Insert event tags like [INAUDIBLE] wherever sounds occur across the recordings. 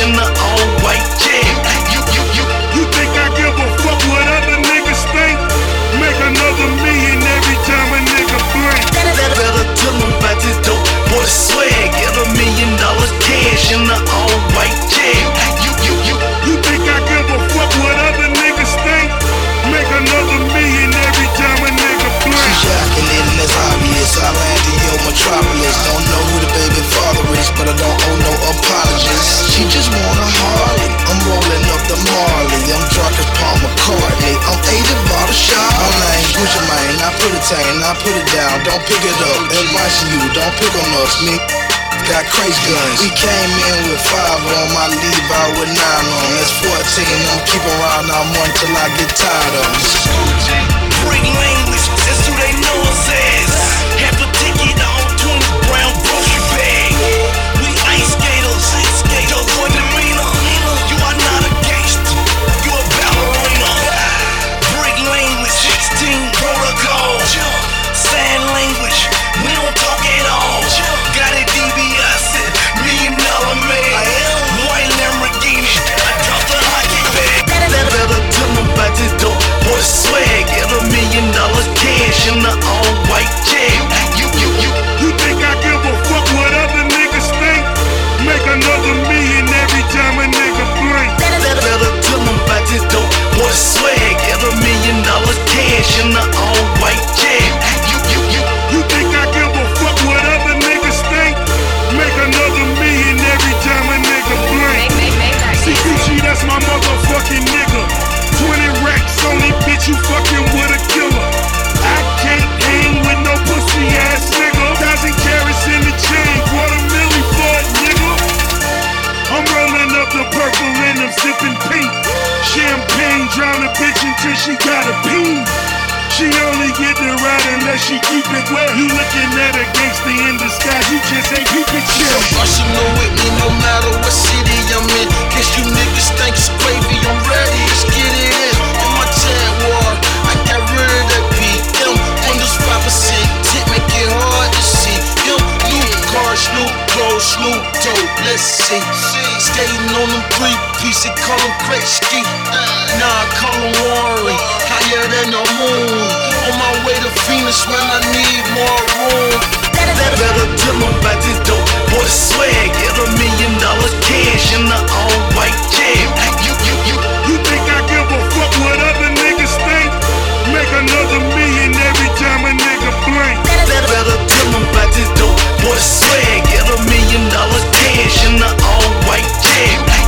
in the all white jet. You, you, you, You think I give a fuck what other niggas think? Make another million every time a nigga blink. better, better tell them about this dope boy swag. Get a million dollars cash in the all white jet. You, you, you, You think I give a fuck what other niggas think? Make another million every time a nigga She blink. shocking and it's obvious. I landed your metropolis. Don't know who the baby father is, but I don't owe no apologies. She just want a Harley. I'm rolling up the Marley. I'm drunk as Paul McCartney. I'm Aiden Barbershop. My name Gucci Mane. I put it down, I put it down. Don't pick it up. Advice you, don't pick on us, me. Got crazy guns. We came in with five on my out with nine on. That's 14. I'm keeping around now one till I get tired of 'em. Break language, that's who they know as. In the all white jet. You, you, you, You think I give a fuck what other niggas think? Make another million every time a nigga blink. better, better tell them about this dope boy swag. Get a million dollars cash in the all she keep it wet. You looking at a gangster in disguise, you just ain't keeping chill. Arsenal with me no matter what city I'm in. Guess you niggas think it's gravy, I'm ready. Let's get it in. In my tag war, I got rid of that BM. Windows 5% tint, make it hard to see. Him, new cars, new clothes, new dope. Let's see. Skating on them three piece, they call them Gretzky. Nah, I call them Warren. Higher than the moon. On my way to Venus, man, I need more room. better, better tell them about this dope boy swag. Get a million dollars cash in the all white jet. You, you, you, You think I give a fuck what other niggas think? Make another million every time a nigga blink. better, better tell them about this dope boy swag. Get a million dollars cash in the all white jet.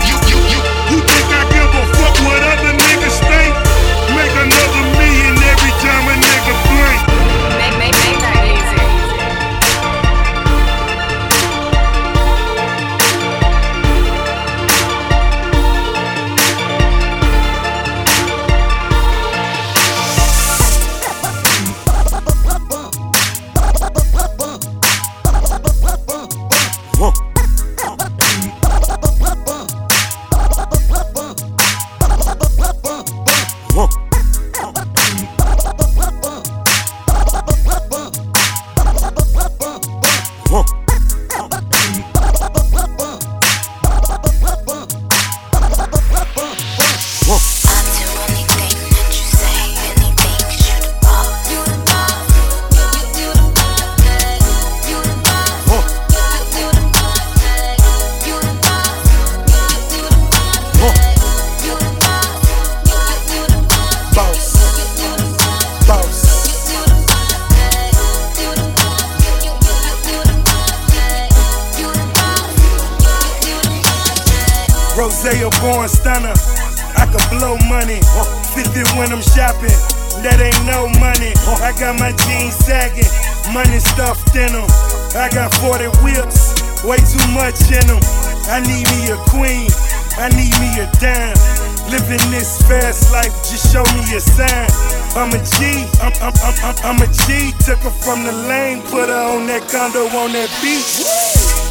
Took her from the lane, put her on that condo on that beach.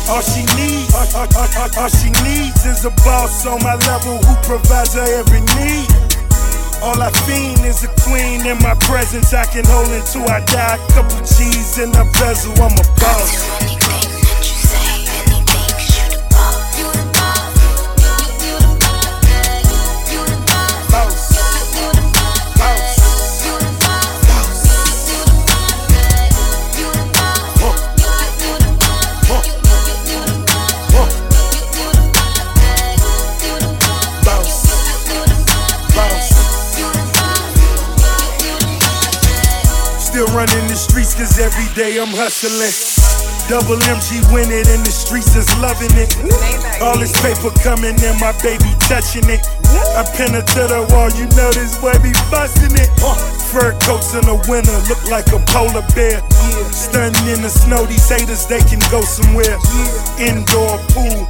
All she needs, all, all, all, all, she needs is a boss on my level who provides her every need. All I fiend is a queen in my presence. I can hold until I die. Couple G's in the bezel, I'm a boss. Every day I'm hustling. Double MG win it in the streets is loving it. All this paper coming in, my baby touching it. I pin it to the wall, you know this boy be busting it. Uh, fur coats in the winter look like a polar bear. Stunning in the snow, these haters they can go somewhere. Indoor pool,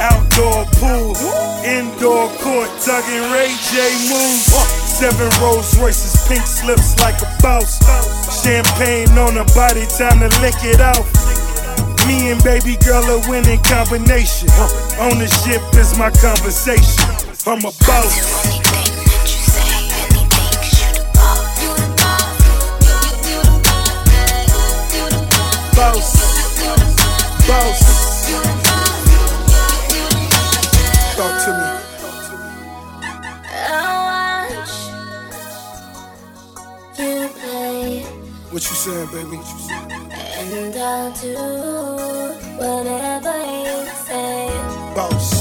outdoor pool, indoor court, tugging Ray J moves. Uh, Seven Rolls Royces, pink slips like a boss. Champagne on her body, time to lick it off. Me and baby girl a winning combination. Ownership is my conversation. I'm a boss. Boss. Boss. What you saying, baby? and I'll do whatever you say. Boss.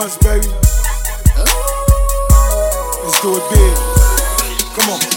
Once, baby. Let's do it big. Come on.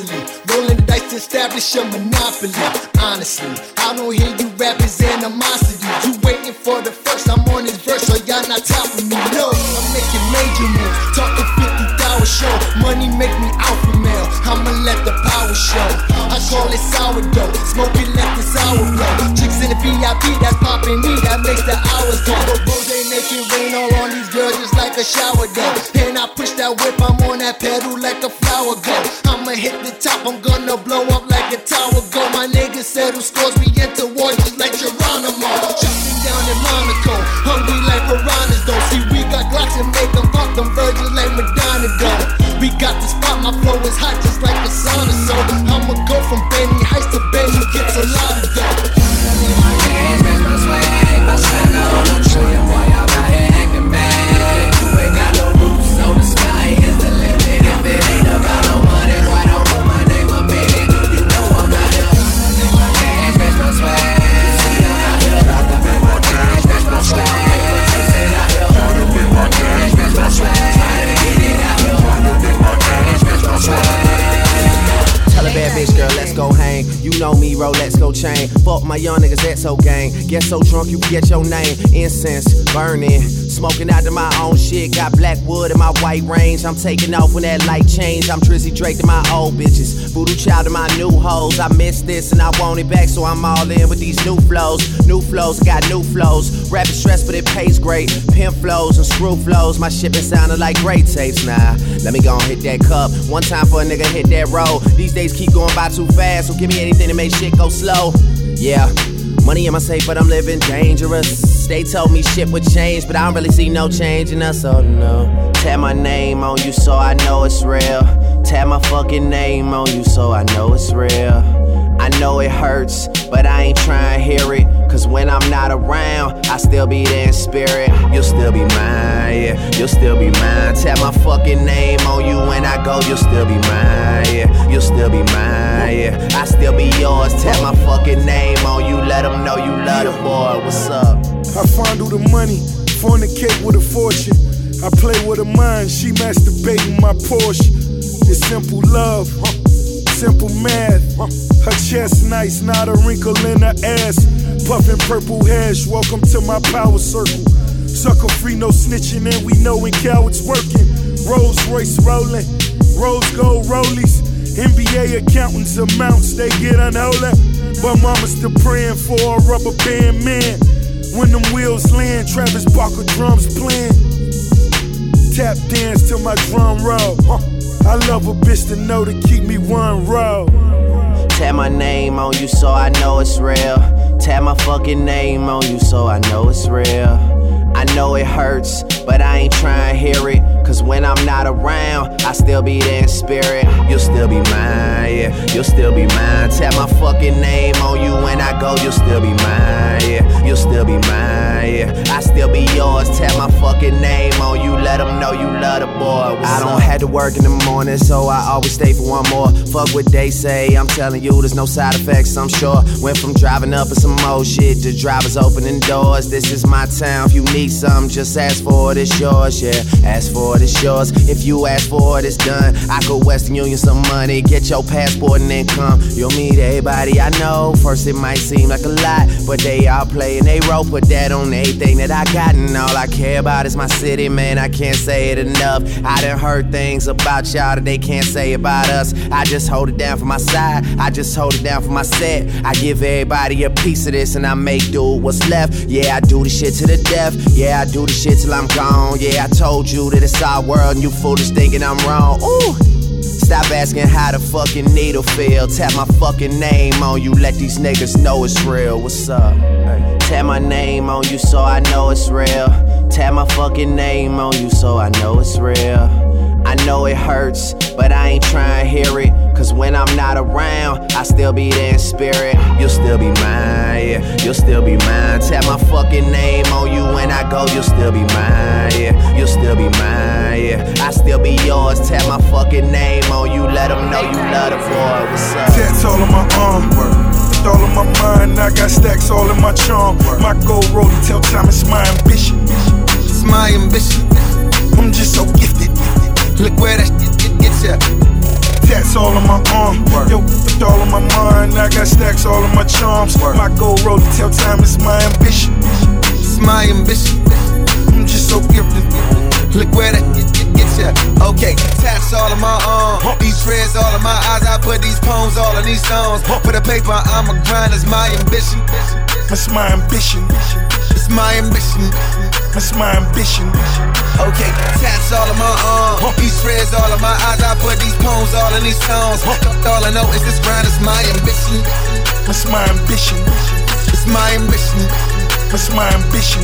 Constantly, rolling the dice to establish a monopoly. Honestly, I don't hear you rappers animosity. You waiting for the first, I'm on this verse, so y'all not topping me. No, I'm making major moves, talking 50 hour show. Money make me alpha male, I'ma let the power show. I call it sourdough, smoking let the sour blow. Chicks in the VIP, that's popping me, that makes the hours go. Rose make it rain all on these girls just like a shower though. And I push that whip, I'm on that pedal like a flower go. I'ma hit the top, I'm gonna blow Get so drunk you forget your name. Incense burning, smoking out to my own shit. Got black wood in my white range. I'm taking off when that light change. I'm Drizzy Drake to my old bitches. Voodoo child to my new hoes. I miss this and I want it back, so I'm all in with these new flows. New flows, I got new flows. Rapping stress, but it pays great. Pimp flows and screw flows. My shit been sounding like great tapes. Nah, let me go and hit that cup. One time for a nigga hit that road. These days keep going by too fast, so give me anything to make shit go slow. Yeah. Money in my safe, but I'm living dangerous. They told me shit would change, but I don't really see no change in us, oh no. Tap my name on you so I know it's real. Tap my fucking name on you so I know it's real. I know it hurts, but I ain't trying to hear it. Cause when I'm not around, I still be there in spirit. You'll still be mine, yeah. You'll still be mine. Tap my fucking name on you when I go, you'll still be mine, yeah. You'll still be mine, yeah. I still be yours. Tap my fucking name on you, let them know you love the boy. What's up? I fondle the money, fornicate with a fortune. I play with her mind, she masturbating my Porsche. It's simple love, simple math. Her chest nice, not a wrinkle in her ass. Puffin' purple hash, welcome to my power circle. Sucker free, no snitching, and we know when cowards working. Rolls Royce rolling, rose gold rollies. NBA accountants amounts, they get unholy. But mama's still praying for a rubber band man. When them wheels land, Travis Barker drums playing. Tap dance to my drum roll. Huh. I love a bitch to know to keep me one row. Tap my name on you so I know it's real. Tap my fucking name on you so I know it's real. I know it hurts, but I ain't trying to hear it. Cause when I'm not around, I still be there in spirit. You'll still be mine, yeah. You'll still be mine. Tap my fucking name on you when I go, you'll still be mine, yeah. You'll still be mine, yeah. I still be yours. Tap my fucking name on you, let them know you love the boy. What's I don't up? have to work in the morning, so I always stay for one more. Fuck what they say, I'm telling you, there's no side effects, I'm sure. Went from driving up in some old shit to drivers opening doors. This is my town, if you need something, just ask for it, it's yours, yeah. Ask for it, it's yours. If you ask for it, it's done. I go Western Union some money, get your passport and then come. You'll meet everybody I know. First, it might seem like a lot, but they all playing they role. Put that on everything that I got, and all I care about is my city, man. I can't say it enough. I done heard things about y'all that they can't say about us. I just hold it down for my side, I just hold it down for my set. I give everybody a piece of this, and I make do what's left. Yeah, I do the shit to the death. Yeah, I do the shit till I'm gone. Yeah, I told you that it's our world, and you foolish thinking I'm wrong. Ooh. Stop asking how the fucking needle feel. Tap my fucking name on you, let these niggas know it's real. What's up? Hey. Tap my name on you so I know it's real. Tap my fucking name on you so I know it's real. I know it hurts, but I ain't trying to hear it. Cause when I'm not around, I still be there in spirit. You'll still be mine, yeah. You'll still be mine. Tap my fucking name on you when I go, you'll still be mine, yeah. You'll still be mine, yeah. I still be yours. Tap my fucking name on you, let them know you love the boy. What's up? Tats all on my arm. All in my mind, I got stacks all in my charm. My gold rollie tell time it's my ambition. It's my ambition. Where that shit gets ya. Tats all on my arm. Yo, with all in my mind, I got stacks all in my charms. My gold rollie tell time it's my ambition. It's my ambition. I'm just so gifted. Look where that shit gets ya. Okay, tats all in my arm. These dreads all in my eyes. I put these poems all in these songs. For the paper, I'm a grind. It's my ambition. That's my ambition. It's my ambition. That's my ambition. Okay, tats all of my uh, arm, these shreds all of my eyes. I put these poems all in these songs. All I know is this grind is my ambition. That's my ambition. It's my ambition. That's my ambition.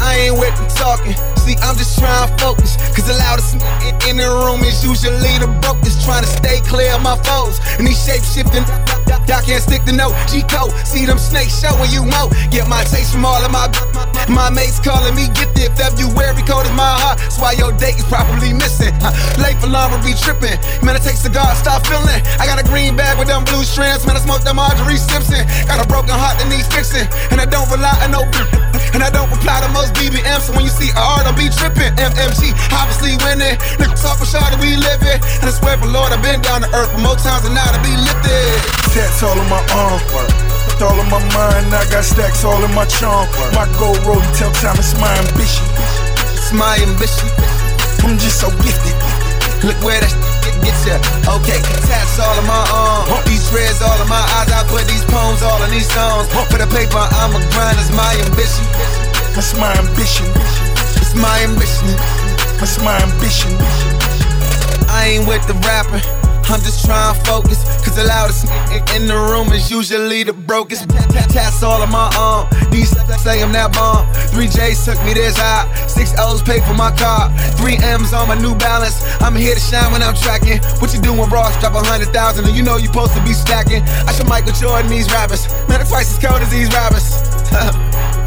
I ain't with the talking. See, I'm just trying to focus. Cause the loudest in, in the room is usually the brokest. Trying to stay clear of my foes. And these shape shifting. Y'all can't stick to no G code. See them snakes showing you mo. Get my taste from all of my my mates calling me gifted. February code is my heart. That's why your date is probably missing. Late for long, be tripping. Man, it takes cigar, stop feeling. I got a green bag with them blue strands. Man, I smoke that Marjorie Simpson. Got a broken heart that needs fixing. And I don't rely on no and I don't reply to most BBM. So when you see R, don't be tripping. MMG, obviously winning. Niggas talk for sure that we living. And I swear for Lord, I've been down to earth for more times than now to be lifted. Tats all in my arm. All in my mind, I got stacks all in my charm. My gold rollie tell time it's my ambition. It's my ambition. I'm just so gifted. Look where that gets ya. Okay, tats all in my arm. These shreds all in my eyes. I put these poems all in these songs. For the paper, I'm a grind. It's my ambition. That's my ambition. It's my ambition. That's my ambition. I ain't with the rapping. I'm just trying to focus. Cause the loudest in- the room is usually the brokest. Tats all on my arm. These say I'm that bomb. Three J's took me this high. Six O's paid for my car. Three M's on my new balance. I'm here to shine when I'm tracking. What you doing, Ross? Drop a hundred thousand and you know you supposed to be stacking. I should Michael Jordan these rappers. Man, I'm twice as cold as these rappers. [LAUGHS]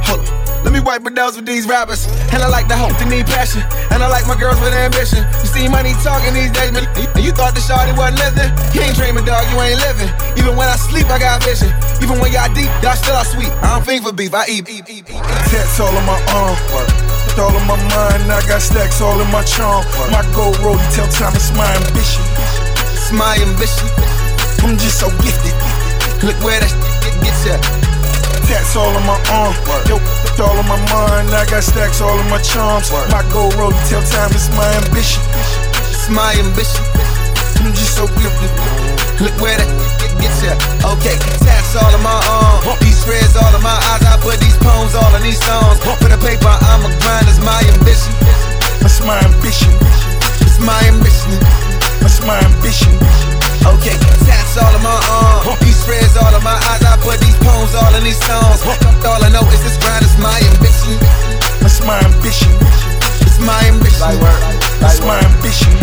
On. Let me wipe my nose with these rappers. And I like the hope, they need passion. And I like my girls with ambition. You see money talking these days, man. And you thought the shawty wasn't listening? You ain't dreaming, dog, you ain't living. Even when I sleep, I got vision. Even when y'all deep, y'all still are sweet. I don't think for beef, I eat. eat, eat, eat. Tats all in my arm. All in my mind, I got stacks all in my charm. My gold rollie tell time it's my ambition. It's my ambition. I'm just so gifted. Look where that shit gets ya. Tats all on my arm. Yo, with all on my mind, I got stacks all in my charms. My gold rollie tell time it's my ambition. It's my ambition. I'm just so gifted. Look where that gets ya. Okay, tats all in my arm. These shreds all in my eyes. I put these poems all in these songs. For the paper, I'm a grind. It's my ambition. That's my ambition. It's my ambition. That's my ambition. Okay, tats all in my arm. These shreds all in my eyes. I put these poems all in these songs. All I know is this grind is my ambition. That's my ambition. It's my ambition. That's my ambition.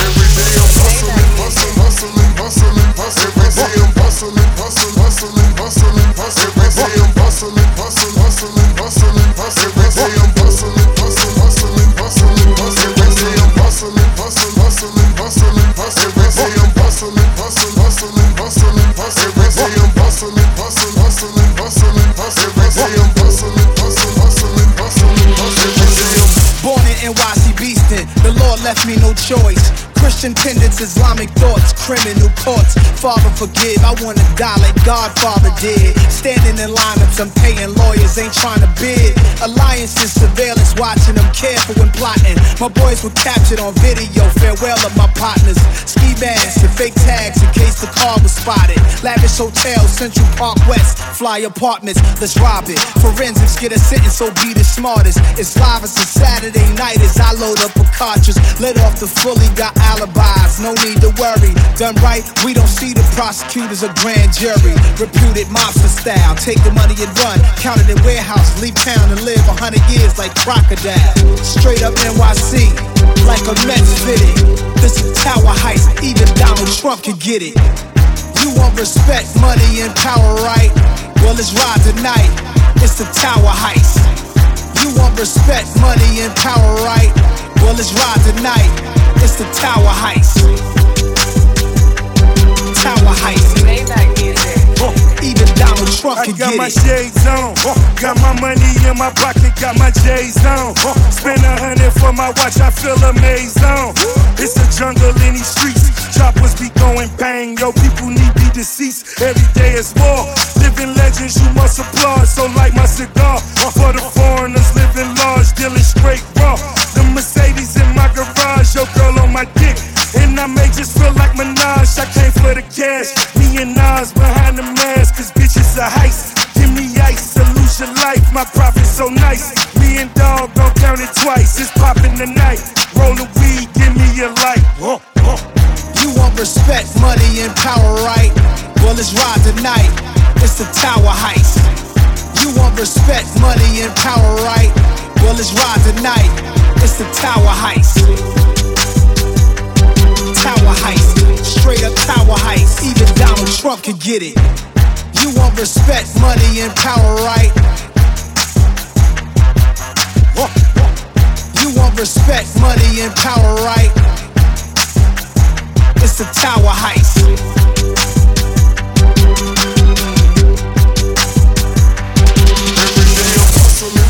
Every day I'm hustling, hustling, hustling, hustling, hustling. Every day I'm hustling, hustling, hustling, hustling, hustling. Every day I'm hustling, hustling, hustling, hustling, hustling. Every day I'm hustling, hustling, hustling, hustling, hustling. Every day I'm hustling, hustling, hustling, hustling, hustling. Every day I'm hustling, hustling, hustling, hustling, hustling. Every day I'm hustling, hustling, hustling, hustling, hustling. Every day I'm hustling, hustling, hustling, hustling, hustling. Born in NYC Beastin', the Lord left me no choice. Christian tenets, Islamic thoughts, criminal courts. Father, forgive, I wanna die like Godfather did. Standing in lineups, I'm paying lawyers, ain't trying to bid. Alliances, surveillance, watching them careful when plotting. My boys were captured on video, farewell of my partners. Ski masks and fake tags in case the car was spotted. Lavish hotel, Central Park West, fly apartments, let's rob it. Forensics get a sentence, so be the smartest. It's live as a Saturday night as I load up a cartridge. Let off the fully, got alibis, no need to worry. Done right, we don't see the prosecutors or grand jury. Reputed mobster style, take the money and run. Count it in warehouse, leave town and live a hundred years like crocodile. Straight up NYC, like a Mets fitted. This is Tower Heist, even Donald Trump can get it. You want respect, money, and power, right? Well, let's ride tonight. It's the Tower Heist. You want respect, money, and power, right? Well, let's ride tonight. It's the Tower Heist. Tower Heist. Even Donald Trump I got my it. shades on, got my money in my pocket, got my J's on. Spend a hundred for my watch, I feel amazed on. It's a jungle in these streets, choppers be going bang. Yo, people need be deceased. Every day is war. Living legends, you must applaud. So like my cigar, for the foreigners living large, dealing straight raw. The Mercedes in my garage, your girl on my dick. And I may just feel like Minaj, I came for the cash. Me and Nas behind the mask, cause bitches a heist. Give me ice, to lose your life, my profit so nice. Me and dog don't count it twice. It's poppin' tonight. Roll the weed, give me your light. Huh, huh. You want respect, money, and power, right? Well, it's ride tonight. It's the tower heist. You want respect, money, and power, right? Well, it's ride tonight. It's the tower heist. Tower heist. Straight up tower heist. Even Donald Trump can get it. You want respect, money, and power, right? You want respect, money, and power, right? It's the tower heist. It clap like a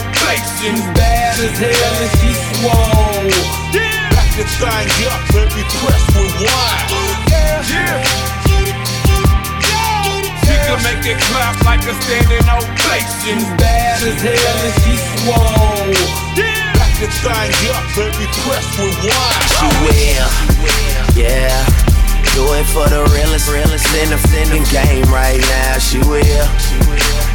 She's bad as hell and she swole. Yeah. Back the thing up, baby, press rewind. Yeah. She can make it clap like a standing ovation. She's bad as hell and she swole. Yeah. Back the thing up, baby, press rewind. She will, yeah. Do it for the realest, realest in the, in the game right now. She will,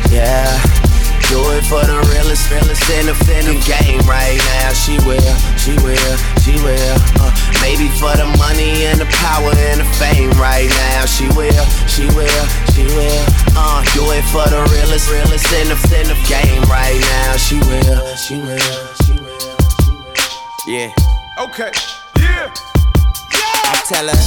yeah. Do it for the realest, realest in the, in the game right now. She will, she will, she will. Uh, maybe for the money and the power and the fame right now. She will, she will, she will. Uh, do it for the realest, realest in the, in the game right now. She will, she will, she will. Yeah. Okay. Yeah. Tell her,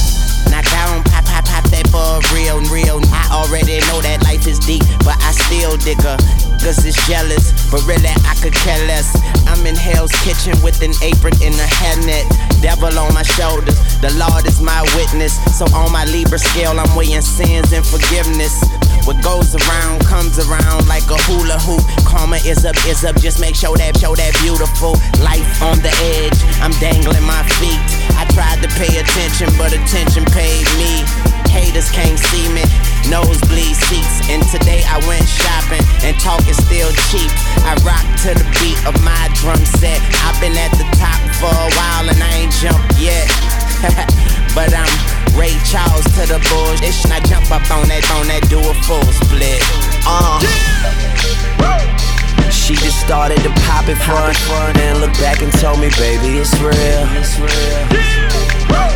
knock down, pop, pop, pop that for real, real. I already know that life is deep, but I still dig her. Cause it's jealous, but really I could care less. I'm in Hell's Kitchen with an apron and a hairnet. Devil on my shoulders, the Lord is my witness. So on my Libra scale, I'm weighing sins and forgiveness. What goes around comes around like a hula hoop. Karma is up, is up. Just make sure that, show that beautiful life on the edge. I'm dangling my feet. I tried to pay attention, but attention paid me. Haters can't see me. Nosebleed seats. And today I went shopping, and talk is still cheap. I rock to the beat of my drum set. I've been at the top for a while, and I ain't jumped yet. [LAUGHS] but I'm Ray Charles to the bullshit. And I jump up on that, on that, do a full split. Uh. She just started to pop it front, front, and look back and told me, baby, it's real.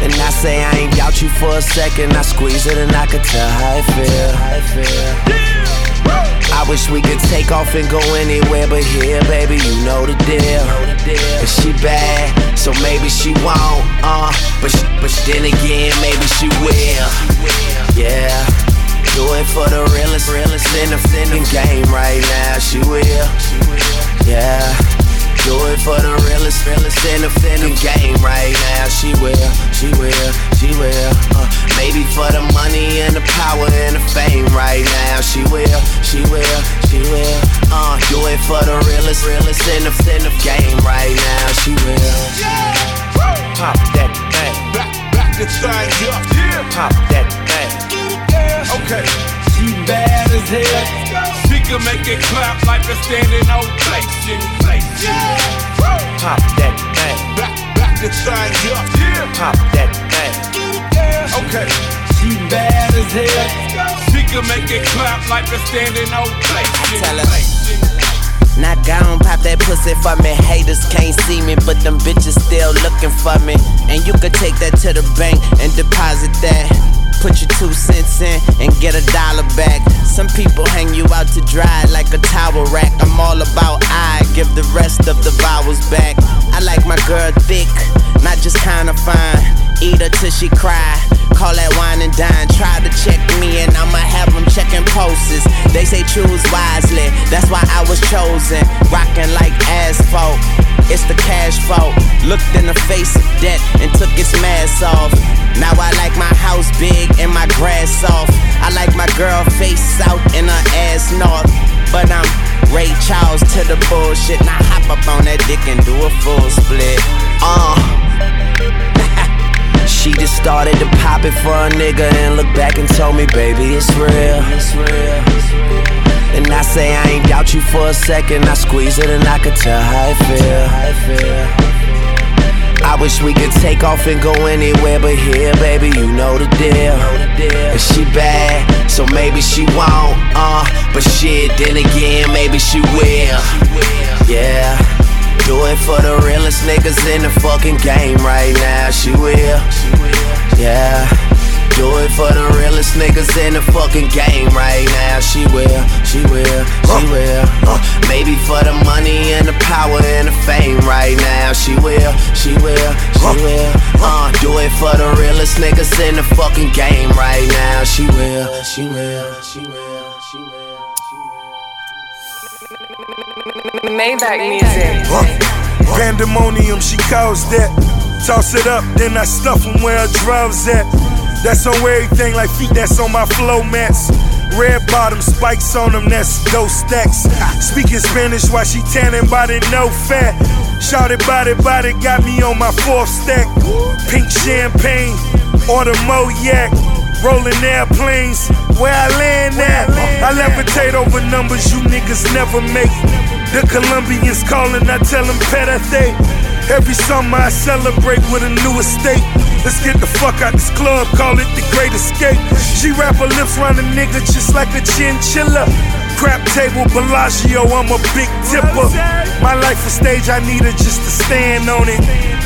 And I say I ain't doubt you for a second. I squeeze it and I could tell how it feel. How it feel. I wish we could take off and go anywhere but here, baby. You know the deal. And she bad, so maybe she won't. Uh, but she, but then again, maybe she will. Yeah. Do it for the realest, realest in the, in the game right now. She will. Yeah. Do it for the realest, realest in the, in the game right now. She will, she will, she will. Uh, maybe for the money and the power and the fame right now. She will, she will, she will. Uh, do it for the realest, realest in the, in the game right now. She will. Yeah. Pop that thing. Back, back the thing up. Yeah. Pop that thing. Okay. She bad as hell. She can make it clap like a standing ovation. Pop that thing. Back, back the thing up. Yeah. Pop that thing. Okay. She bad as hell. She can make it clap like a standing ovation. tell her. Knock down, pop that pussy for me. Haters can't see me, but them bitches still looking for me. And you could take that to the bank and deposit that. Dollar back. Some people hang you out to dry like a towel rack. I'm all about I give the rest of the vowels back. I like my girl thick, not just kinda fine. Eat her till she cry. Call that wine and dine. Try to check me and I'ma have them checking pulses. They say choose wisely, that's why I was chosen. Rocking like asphalt, it's the cash fault. Looked in the face of debt and took its mask off. Now I like my house big and my grass soft. I like my girl face south and her ass north. But I'm Ray Charles to the bullshit. Now hop up on that dick and do a full split. Uh. [LAUGHS] She just started to pop it for a nigga and looked back and told me, baby, it's real. It's real. And I say I ain't doubt you for a second. I squeeze it and I could tell how it feel. How it feel. I wish we could take off and go anywhere but here, baby, you know the deal. And she bad, so maybe she won't, uh, but shit, then again, maybe she will. Yeah, do it for the realest niggas in the fucking game right now, she will. Yeah. Do it for the realest niggas in the fucking game right now. She will, she will, she will. Uh, maybe for the money and the power and the fame right now. She will, she will, she will. Uh, do it for the realest niggas in the fucking game right now. She will, she will, she will, she will. Maybach music. Pandemonium, she calls that. Toss it up, then I stuff 'em where her drugs at. That's on everything like feet that's on my flow mats. Red bottom spikes on them, that's those stacks. Speaking Spanish while she tanning body, no fat. Shouted body, body, got me on my fourth stack. Pink champagne, Moyak. Rolling airplanes, where I land at. I levitate over numbers you niggas never make. The Colombians calling, I tell them pedate. Every summer I celebrate with a new estate. Let's get the fuck out this club, call it the great escape. She wrap her lips around a nigga just like a chinchilla. Crap table, Bellagio, I'm a big tipper. My life a stage, I need her just to stand on it.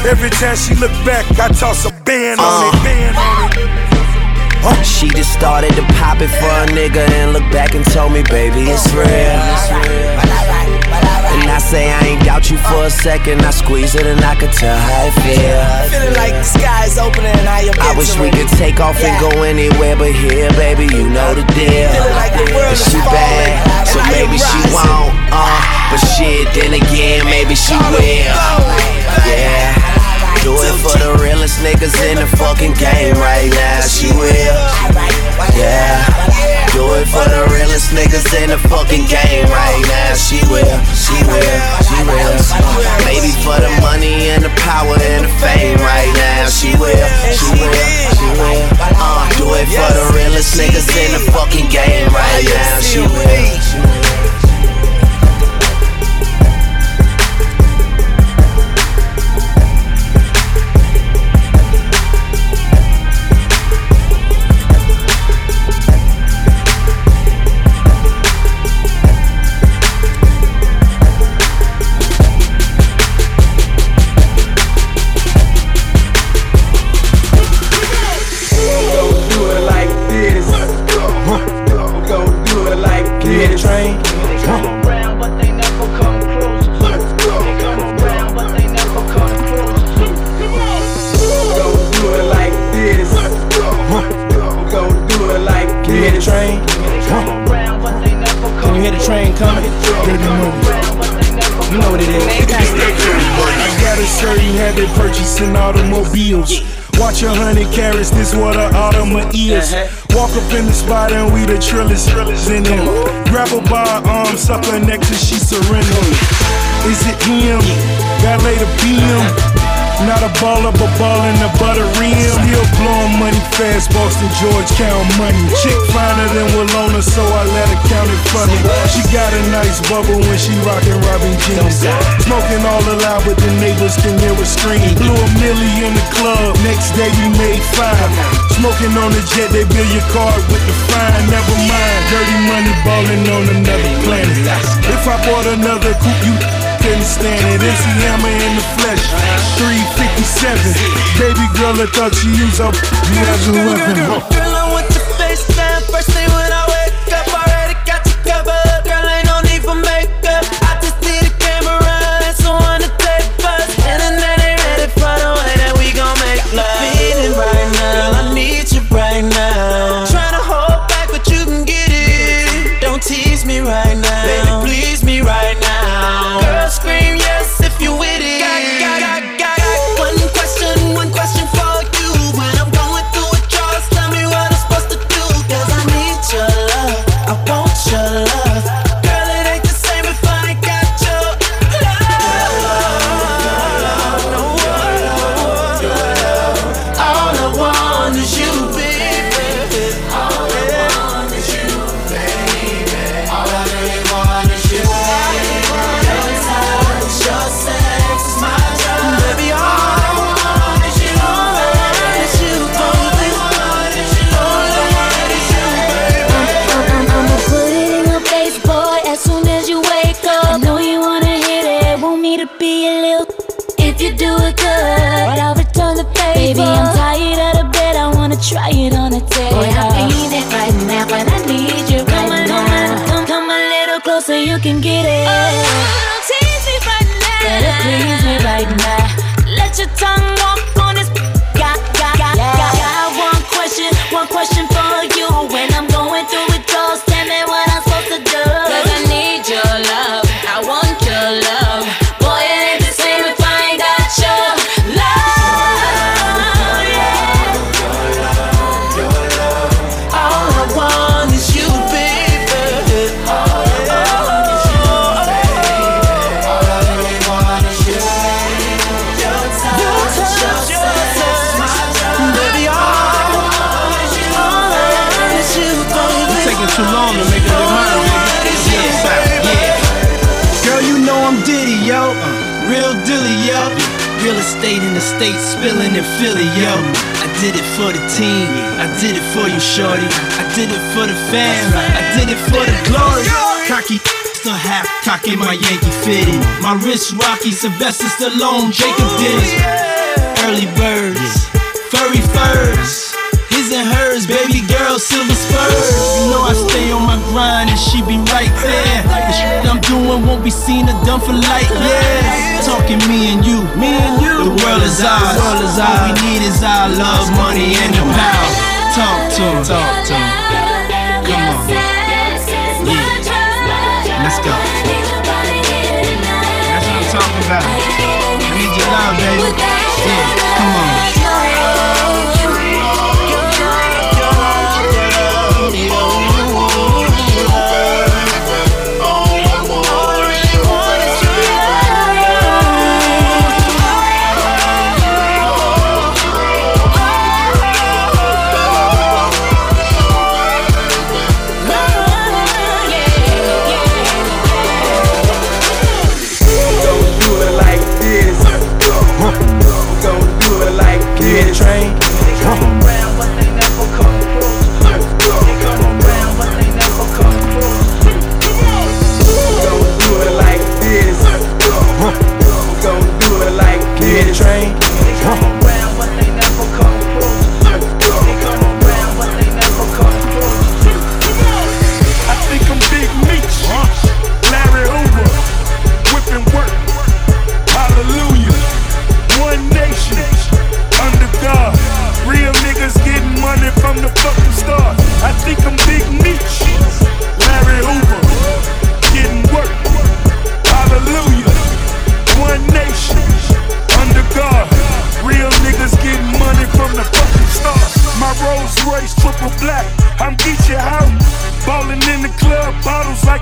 Every time she look back, I toss a band on it, uh. band on it. She just started to pop it for a nigga and looked back and told me, baby, it's real. It's real. I say I ain't doubt you for a second. I squeeze it and I can tell how it feel. Feeling like the sky is opening and I am I wish we could take off and go anywhere but here, baby. You know the deal. And she bad, so maybe she won't. Uh, but shit, then again, maybe she will. Yeah. Do it for the realest niggas in the fucking game right now. She will. Yeah. Do it for the realest niggas in the fucking game right now. She will. She will. She will. Maybe for the money and the power and the fame right now. She will. She will. She will. Uh, do it for the realest niggas in the fucking game right now. She will. She will. Automobiles. Watch a hundred carats, this what a Audema is. Uh-huh. Walk up in the spot and we the trillers, trillers in him. Grab her by her arm, suck her neck till she surrender. Is it him? Got later BM. Not a baller, but ballin' the butter rim. Still blowing money fast, Boston, George, count money. Chick finer than Walona, so I let her count it for me. She got a nice bubble when she rockin' Robin jeans. Smoking all aloud, but the neighbors can hear her scream. Blew a milli in the club, next day we made five. Smoking on the jet, they bill your card with the fine. Never mind, dirty money ballin' on another planet. If I bought another coupe, you couldn't stand it. MC Hammer in the flesh, 357. Baby girl, I thought she used up. You as a weapon. Shorty. I did it for the fam. I did it for the glory. Cocky. Still half cocky, my Yankee fitted. My wrist rocky, Sylvester Stallone, Jacob did it. Early birds, furry furs. His and hers, baby girl, silver spurs. You know I stay on my grind and she be right there. The shit I'm doing won't be seen or done for light years. Talking me and you, me and you. The world is ours. The world is ours. All we need is our love, money, and the power. Talk to him, talk to him. Come on. Yeah. Let's go. That's what I'm talking about. I need your love, baby. Yeah, come on.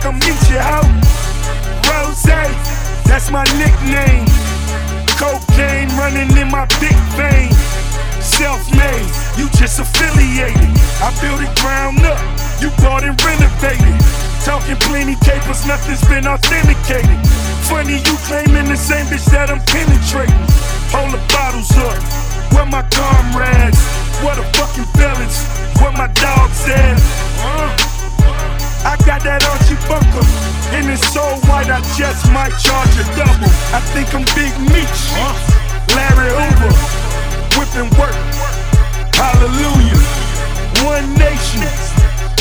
Like I'm Geechee out. Rose, that's my nickname. Cocaine running in my big vein. Self-made, you just affiliated. I built it ground up, you bought and renovated. Talking plenty capers, nothing's been authenticated. Funny you claiming the same bitch that I'm penetrating. Hold the bottles up, where my comrades? What a fucking balance, where my dogs at? Uh. I got that Archie Bunker, and it's so white I just might charge a double. I think I'm Big Meech, Larry Hoover, whipping work. Hallelujah. One nation,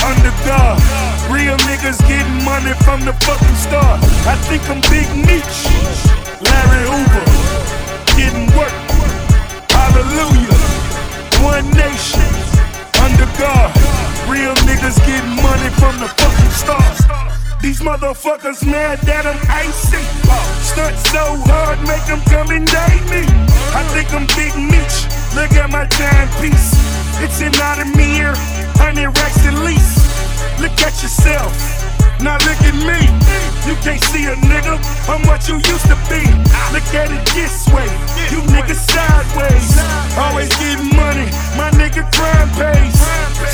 under God. Real niggas getting money from the fucking start. I think I'm Big Meech, Larry Hoover, getting work. Hallelujah. One nation, under God. Real niggas getting money from the fucking start. These motherfuckers mad that I'm icy. Stunt so hard, make them come and date me. I think I'm Big Meech. Look at my timepiece. It's an Audemars, 100 racks at least. Look at yourself. Now look at me. You can't see a nigga. I'm what you used to be. Look at it this way. You niggas sideways. Always getting money. My nigga crime pays.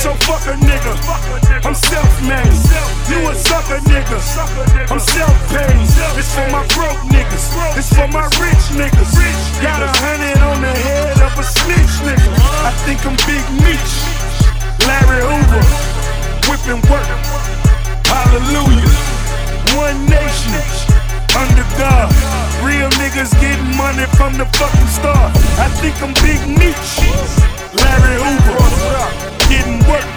So fuck a nigga. I'm self-made. You a sucker nigga. I'm self-paid. It's for my broke niggas. It's for my rich niggas. Got a hundred on the head of a snitch nigga. I think I'm Big Meech. Larry Hoover. Whipping work. Hallelujah. One nation. Under God. Real niggas getting money from the fucking start. I think I'm Big Meech. Larry Hoover. Getting work.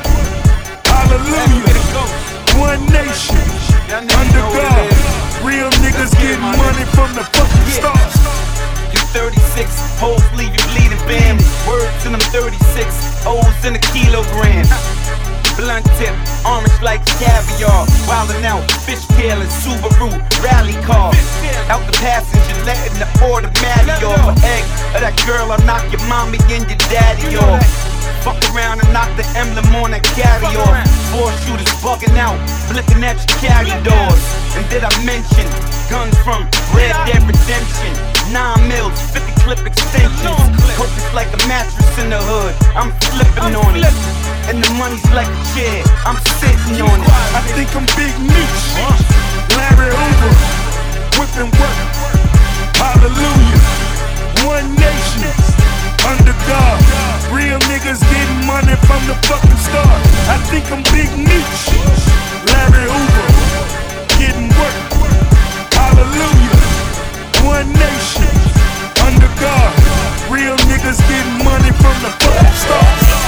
Hallelujah. One nation. Under God. Real niggas getting money from the fucking. You 36, hoes leave you bleeding bam. Words in them 36, O's in a kilogram. Blunt tip, orange like caviar. Wildin' out, fish tail and Subaru rally car. Out the passenger, letting the automatic off. Egg of that girl, I'll knock your mommy and your daddy off. Fuck around and knock the emblem on that carry off. Four shooters bugging out, flicking at your carry doors. And did I mention guns from Red Dead Redemption? Nine mils, 50 clip extensions. Purpose like a mattress in the hood. I'm flipping on it. And the money's like a chair. I'm sitting on it. I think I'm Big Meech. Larry Hoover. Whipping work. Hallelujah. One nation. Under God. Real niggas getting money from the fucking start. I think I'm Big Meech. Larry Hoover. Getting work. Hallelujah. One nation. God. Real niggas getting money from the fucking start.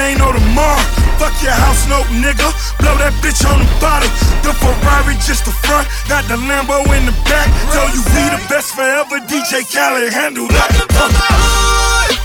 Ain't no tomorrow. Fuck your house no nigga. Blow that bitch on the bottom. The Ferrari just the front, got the Lambo in the back. Tell you we the best forever. DJ Khaled handle that.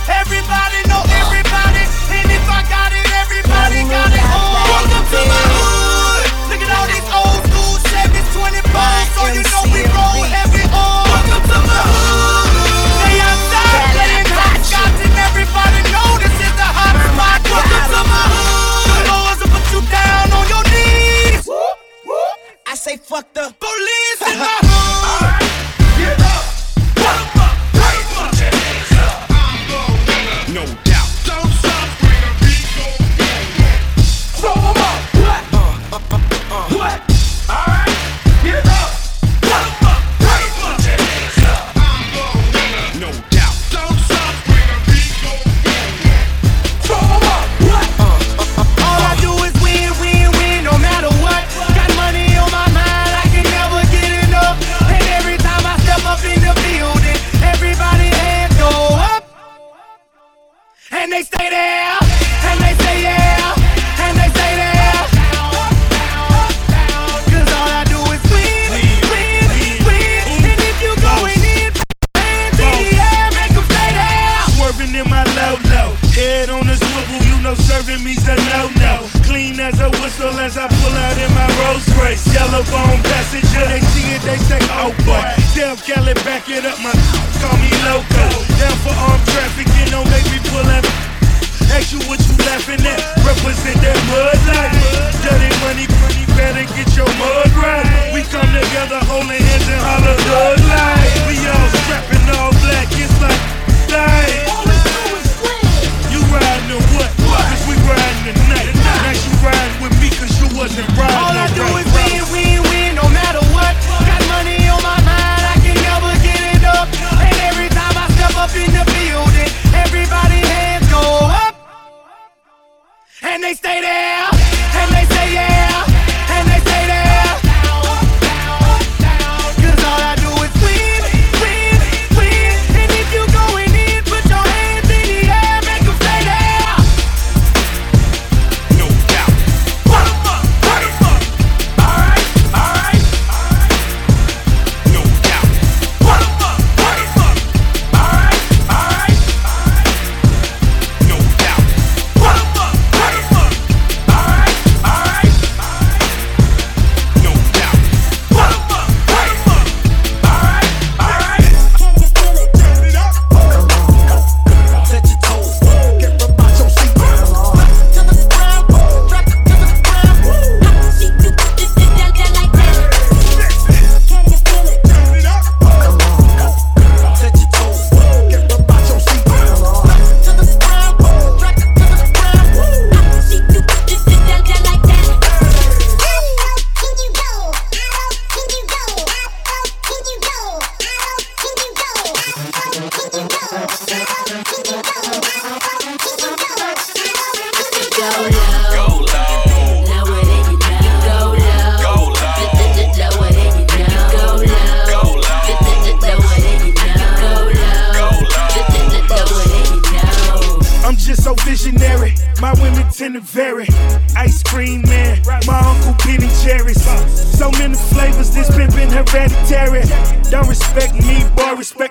Head on the swivel, you know serving me's a no no. Clean as a whistle as I pull out in my Rolls Royce. Yellow bone passenger, they see it, they say, oh boy. Tell Kelly back it up, my [LAUGHS] call me loco. Down for armed trafficking, oh, don't make me pull that. Ask you what you laughing at, represent that mud life. Dirty money, pretty better get your mud right. We come together, holding hands and holler good life. We all strapping all black, it's like life riding or what? what? Cause we riding tonight. Now you riding with me cause you wasn't riding. All I do right, is right. win, win, win, no matter what. Got money on my mind, I can never get it up. And every time I step up in the building, everybody's hands go up. And they stay there.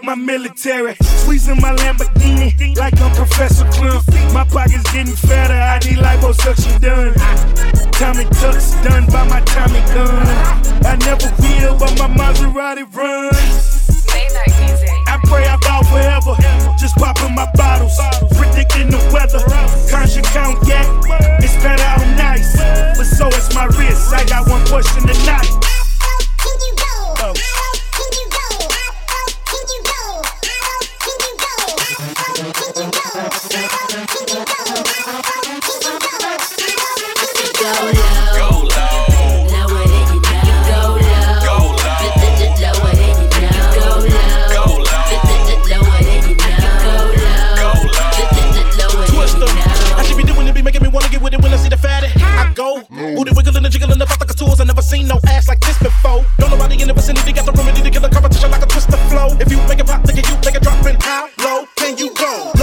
My military. Squeezing my Lamborghini like I'm Professor Klump. My pockets getting fatter, I need liposuction done. Tommy Tuck's done by my Tommy gun. I never will, but my Maserati runs. I pray I fall forever. Just popping my bottles, predicting the weather. Conscious count yak, it's better I'm nice. But so is my wrist. I got one question tonight. And and ass like this before. Don't nobody in the vicinity got the remedy to give the conversation like I twist the flow If you make it pop, at you, make it drop in how low can you go?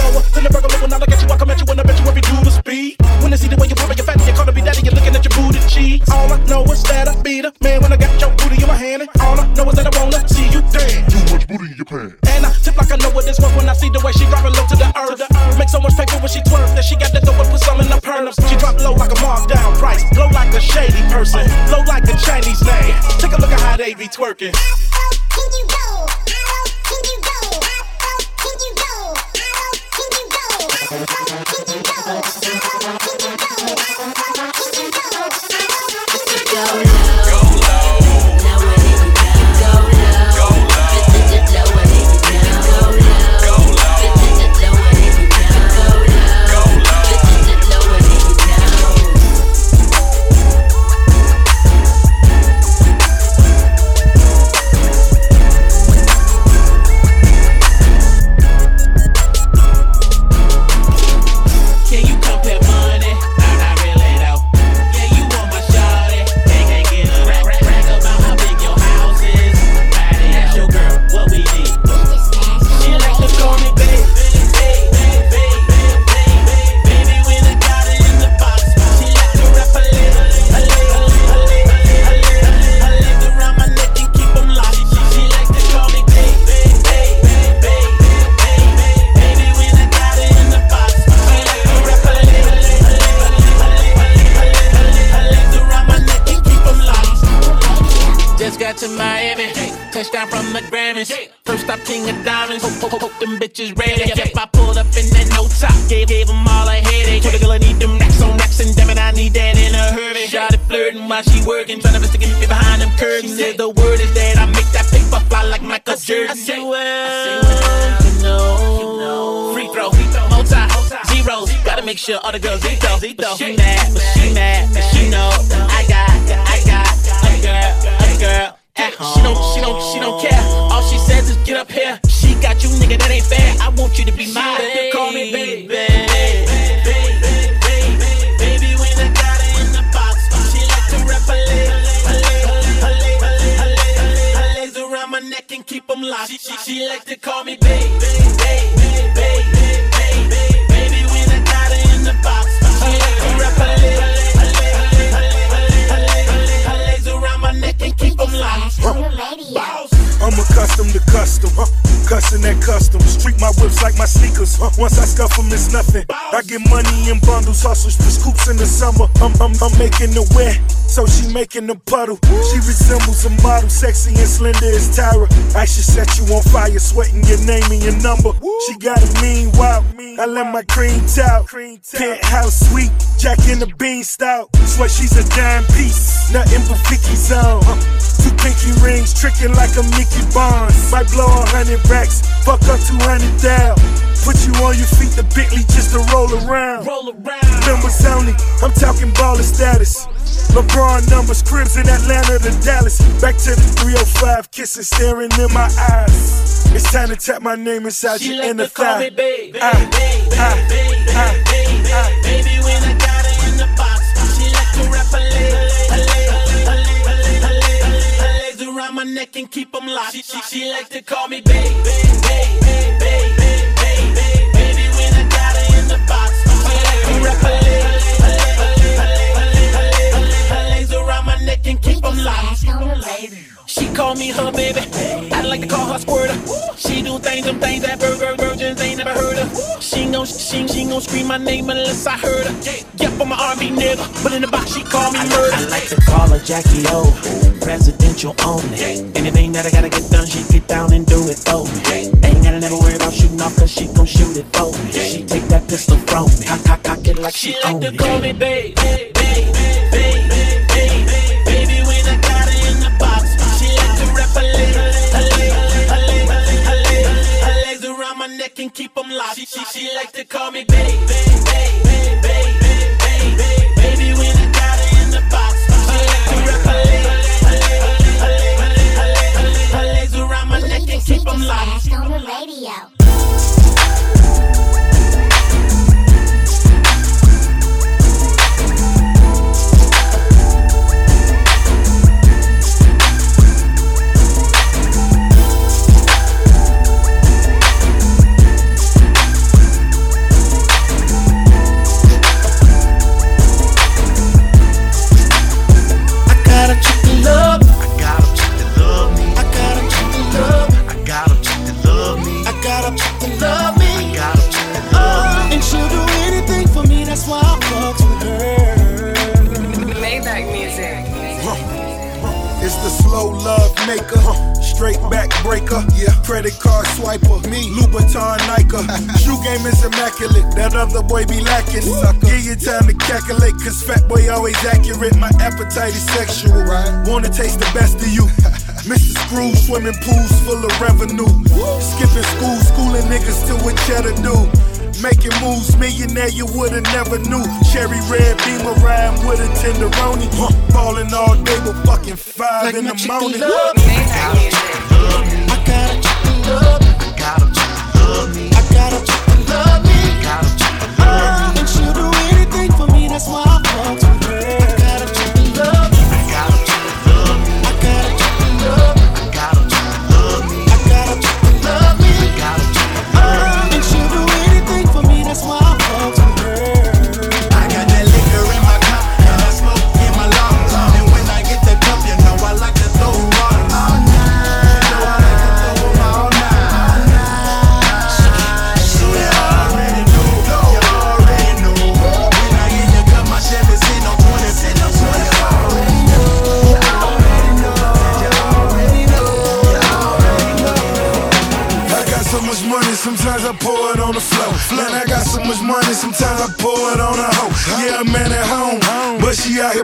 Lower than the burger when I look at you, I come at you and I bet you every do the speed. When I see the way you put your fatty, you call me daddy, you're looking at your booty cheeks. All I know is that I beat a man when I got your booty in my hand. And all I know is that I wanna see you dance. Too much booty in your pants. And I tip like I know what this was when I see the way she dropping low to the earth. Make so much paper when she twerk that she got to throw and put some in the perms. She drop low like a markdown price, low like a shady person, low like a Chinese name. Take a look at how they be twerking. Can hope, hope, them bitches ready. Yep, I pulled up in that no top, gave, gave them all a headache. Told the girl I need them racks on racks, and damn it, I need that in a hurry. Shot it flirting while she working, trying to stick me behind them curtains. Said the word is that I make that paper fly like Michael Jordan. I say, well, you know, free throw, multi, zeros. Gotta make sure all the girls eat though. But she mad, but she mad, but she know I got, I got a girl, a girl. At home. She don't, she don't, she don't care. All she says is get up here. Got you, nigga, that ain't fair. I want you to be mine. Call me baby. Keep 'em locked. She, she, she like to call me baby, baby, baby, custom, huh? Custom that custom. Street my whips like my sneakers. Huh? Once I scuff them, it's nothing. I get money in bundles, hustles for scoops in the summer. I'm, I'm, I'm making the wet, so she making the puddle. She resembles a model, sexy and slender as Tyra. I should set you on fire, sweating your name and your number. She got a mean wow. I let my cream tout. Penthouse suite, Jack in the bean stout. Swear she's a dime piece, nothing but Vicky's on. Huh? Two pinky rings, tricking like a Mickey Bonds. Might blow a hundred racks, fuck up two hundred down. Put you on your feet, the Bentley just to roll around. Roll around. Numbers only, I'm talking baller status. LeBron numbers, cribs in Atlanta to Dallas. Back to the 305, kissing, staring in my eyes. It's time to tap my name inside She your like to call thigh. baby, baby, baby, baby, ah. baby, when I got her in the box, she like to wrap her leg, my neck and keep them locked. She, she, she like to call me babe, babe, babe, babe, babe, babe, babe, babe, baby when I got her in the box. She like to rap her legs, her legs, her legs, her legs around my neck and keep them locked. She call me her baby. I like to call her squirter. She do things, them things that burger virgins ain't never heard of. She gon' she, she gon' scream my name unless I heard her. Yep, I'm an R&B nigga, but in the box she call me murder. I, I like to call her Jackie O, presidential only. Anything that I gotta get done, she get down and do it for me. Ain't gotta never worry about shooting off, cause she gon' shoot it for me. She take that pistol from me, cock, cock, cock it like she, she like own it. She like to call me babe. My neck and locked. She, she, she like to call me babe, babe, babe, babe, babe, babe, baby when I got her in the box. She like to wrap her leg, her leg, her leg, her leg, her leg, her leg, her legs around my neck and keep 'em locked. on the radio. Back yeah. Credit card swiper, me, Louboutin Nike. [LAUGHS] Shoe game is immaculate, that other boy be lacking. Give you time to calculate, cause fat boy always accurate. My appetite is sexual, wanna taste the best of you. [LAUGHS] Mr. Screw, swimming pools full of revenue. Skipping school, schooling niggas to what cheddar do. Making moves, millionaire you woulda never knew. Cherry red beamer riding with a tenderoni. Ballin' all day, but fucking five Like in my the chick to morning. love me. I got a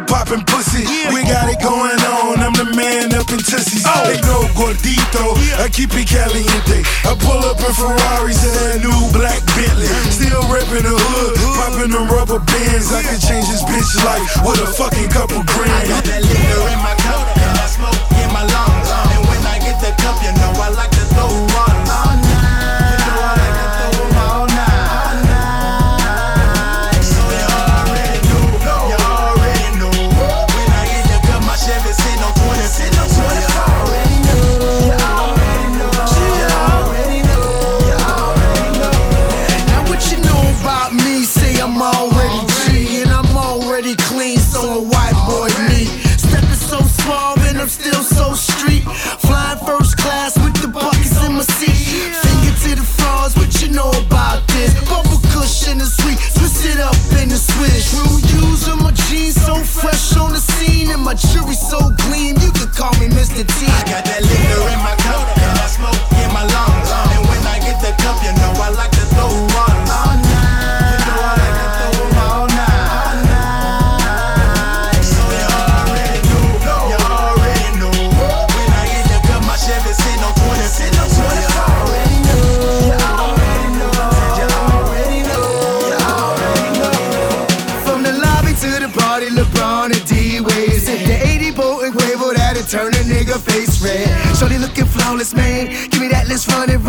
popping pussy. We got it going on, I'm the man up in Tussies. They go gordito, I keep it caliente. I pull up in Ferraris and that new black Bentley. Still reppin' the hood, popping them rubber bands. I could change this bitch life with a fucking couple grand. I got that liquor in my cup and I smoke in my lungs. And when I get the cup, you know I like to throw water.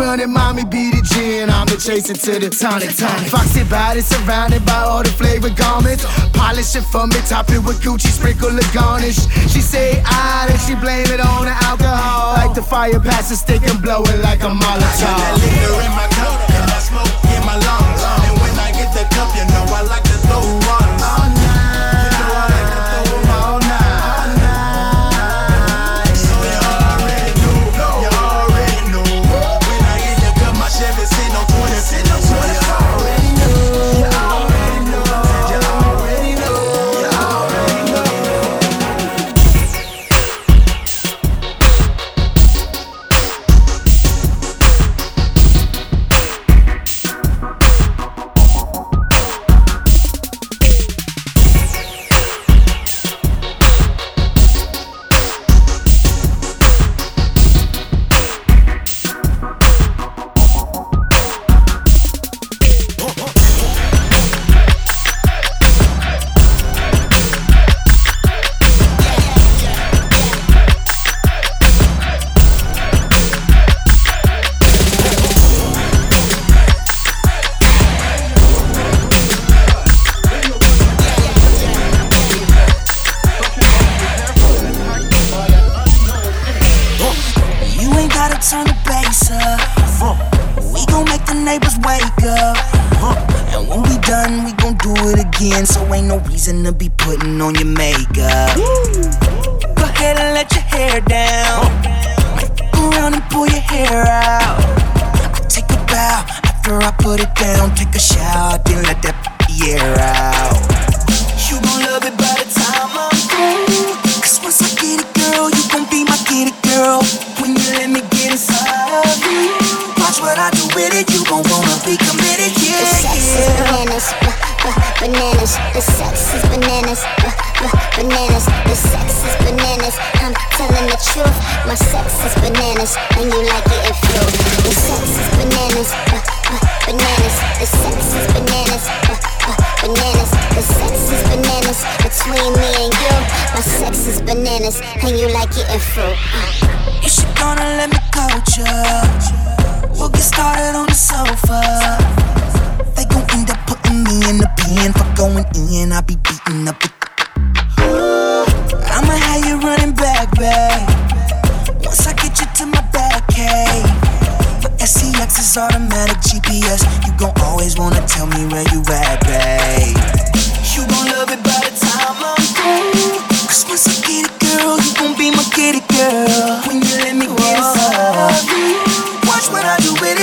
Let's run it, run it. Mommy beat it, gin. I'm the chasing to the tonic, tonic. Foxy body surrounded by all the flavored garments. Polish it for me, top it with Gucci, sprinkle the garnish. She say I, then she blame it on the alcohol. Like the fire pass a stick and blow it like a I got Molotov. that liquor in my cup and I smoke in my lungs. And when I get the cup, you know I like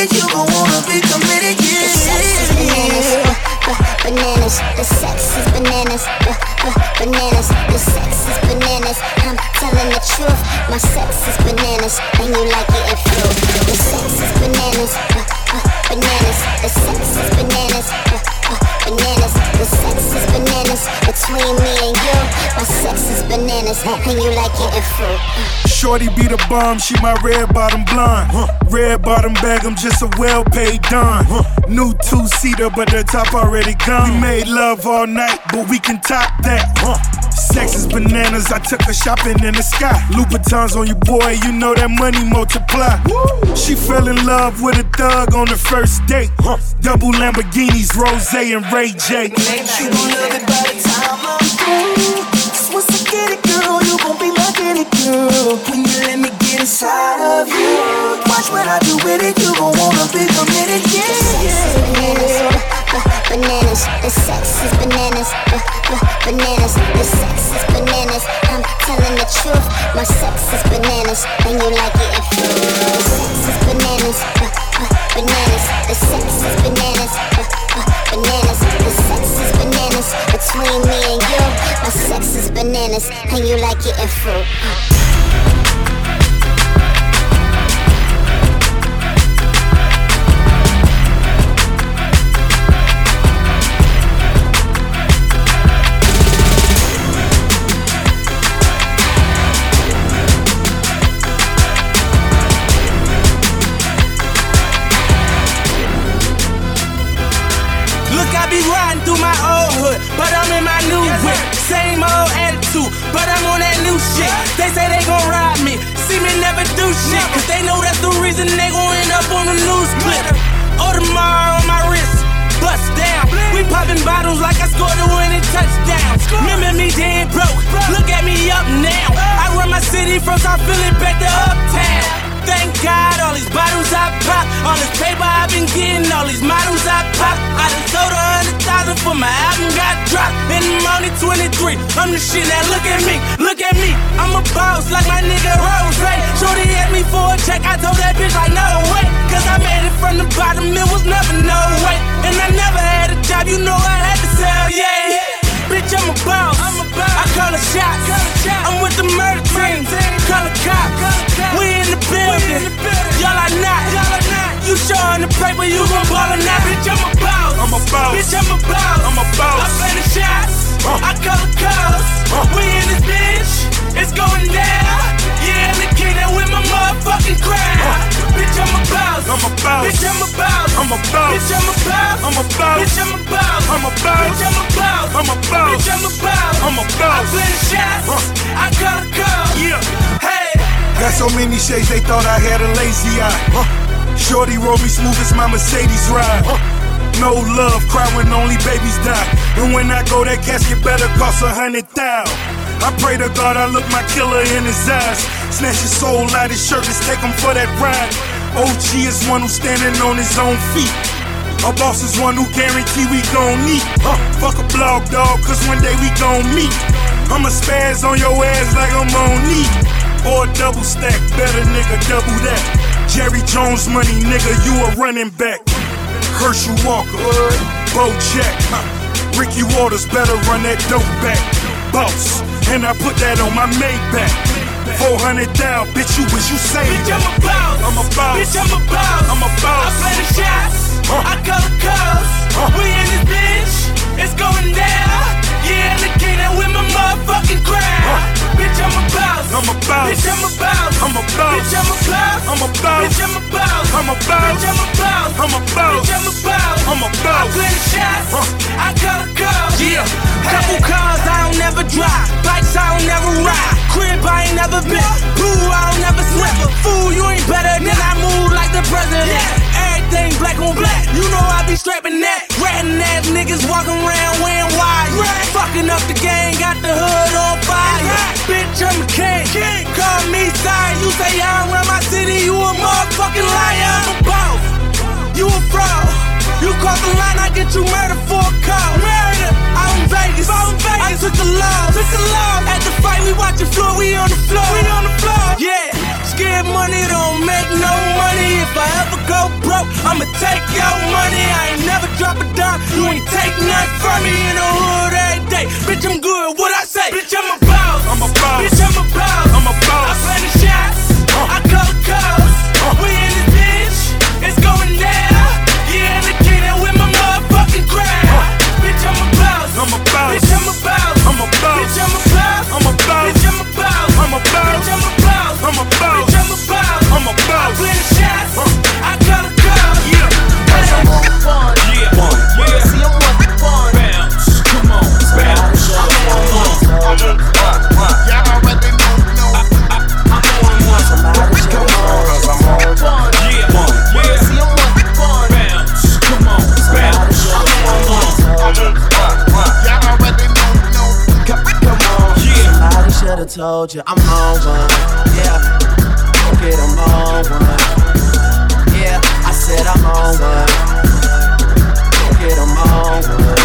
It, you gon' wanna be committed, The sex is bananas, yeah. uh, uh, bananas. The sex is bananas, uh, uh, bananas. The sex is bananas. I'm telling the truth. My sex is bananas, and you like it if you. The sex is bananas, uh, bananas. The sex is bananas, bananas. The sex is bananas between me and you. My sex is bananas, and you like it if you. Uh. Shorty be the bomb, she my red bottom blonde. Red bottom bag, I'm just a well paid don. New two seater, but the top already gone. We made love all night, but we can top that. Sex is bananas, I took her shopping in the sky. Louboutins on you, boy, you know that money multiply. She fell in love with a thug on the first date. Double Lamborghinis, Rose and Ray J. You gon' love it by the time I'm through. Cause once I get it, girl, you gon' be my get it, girl. When you let me get inside of you. Watch what I do with it, you gon' wanna be committed, yeah. bananas, uh, uh, bananas. The sex is bananas, uh, uh, bananas. The sex is bananas. I'm telling the truth. My sex is bananas, and you like it if you. The sex is bananas, uh, bananas. The sex is bananas, bananas. The sex is bananas between me and you. My sex is bananas, and you like it in fruit. Same old attitude, but I'm on that new shit. They say they gon' ride me, see me never do shit. Cause they know that's the reason they gon' end up on the news clip. Audemars oh, on my wrist, bust down. We popping bottles like I scored a winning touchdown. Remember me dead broke, look at me up now. I run my city from South Philly back to Uptown thank God. All these bottles I pop, all this paper I've been getting, all these models I pop. I done sold a hundred thousand for my album got dropped, and I'm only 23. I'm the shit. Now look at me, look at me. I'm a boss like my nigga Ross. Right? Shorty asked me for a check, I told that bitch like no way, cause I made it from the bottom. It was never no way, and I never had a job. You know I had to sell, yeah. Bitch, I'm a boss. I'm a boss. I call a shot. I'm with the murder team. Call a cop. Call a cop. We the building. Y'all are not. Y'all are. You the paper, you gon' ball or not. Bitch, I'm a boss. I'm a boss. Bitch, I'm a boss. I'm a boss. I play the shots. I call the cops. We in this bitch. It's going down. Yeah, I'm the king with my motherfucking crown. Bitch, I'm a boss. I'm a boss. Bitch, I'm a boss. I'm a boss. Bitch, I'm a boss. I'm a boss. Bitch, I'm a boss. I'm a boss. Bitch, I'm a boss. I'm a boss. Bitch, I'm a boss. I'm a boss. I play the shots. I call the cops. Yeah. Hey. Got so many shades, they thought I had a lazy eye. Huh. Shorty roll me smooth as my Mercedes ride. Huh. No love, cry when only babies die. And when I go, that casket better cost a hundred thousand. I pray to God I look my killer in his eyes. Snatch his soul out his shirt, let's take him for that ride. OG is one who's standing on his own feet. A boss is one who guarantee we gon' meet. Huh. Fuck a blog dog, cause one day we gon' meet. I'ma spaz on your ass like I'm on knee. Or double stack, better nigga, double that. Jerry Jones money, nigga, you a running back. Herschel Walker, Bo Jack, huh. Ricky Watters better run that dope back. Boss, and I put that on my Maybach. 400 down, bitch, you wish you saved Bitch. I'm a boss. I'm a boss. Bitch, I'm a boss. I'm a boss. I play the shots. Huh. I call the calls. Huh. We in this bitch. It's going down. Yeah, kingdom with my motherfucking crowd. Bitch, I'm a boss. I'm a boss. Bitch, I'm a boss. I'm a boss. Bitch, I'm a boss. I'm a boss. Bitch, I'm a boss. I'm a boss. Bitch, I'm a boss. I'm a boss. Bitch, I'm a boss. I'm a I boss. play the shots. Huh. I call the calls. Yeah. Couple cars I don't never drive. Bikes I don't never ride. Crib I ain't never been. Pool I don't never slip. Fool, you ain't better than I move like the president. Everything black on black. You know I be strapping that. Ratting ass niggas walking around wearing wire. Fucking up the game, got the hood on fire. Bitch, I'm a king. Call me sorry. You say I run my city, you a motherfucking liar. I'm a boss. You a fraud. You cross the line, I get you murdered for a call. Murder. Out in Vegas. In Vegas. I took the loss. Took the loss. At the fight, we watching floor. We on the floor. We on the floor. Yeah. Scared money don't make no money. If I ever go broke, I'ma take your money. I ain't never drop a dime. You ain't take nothing from me in the hood every day. Bitch, I'm good. What I say? Bitch, I'm a boss. I'm a boss. Bitch, I'm a boss. I'm a boss. I play the shots. I call the calls. We in this bitch. It's going down. Yeah, the kingdom with my motherfucking crowd. Bitch, I'm a boss. I'm a boss. Bitch, I'm a boss. I'm a boss. Bitch, I'm a boss. I'm a boss. Bitch, I'm a boss. I'm a boss. Bitch, I'm a boss. I'm a boss. Bitch, I'm a boss. I'm a boss. I play the shots. I call the calls. Yeah. Yeah. One. Yeah. See, I'm on fun. Bounce. Come on. Bounce. I'm on one. Y'all already know, know. I'm on one. Come on. I'm on one. Yeah. One. Yeah. See, I'm on fun. Bounce. Come on. Bounce. I'm on one. I'm on one. Y'all already know, know. Come on. Yeah. Somebody should've told you I'm on one. Yeah, I'm on one. Yeah, I said I'm on one. Okay, I'm on one.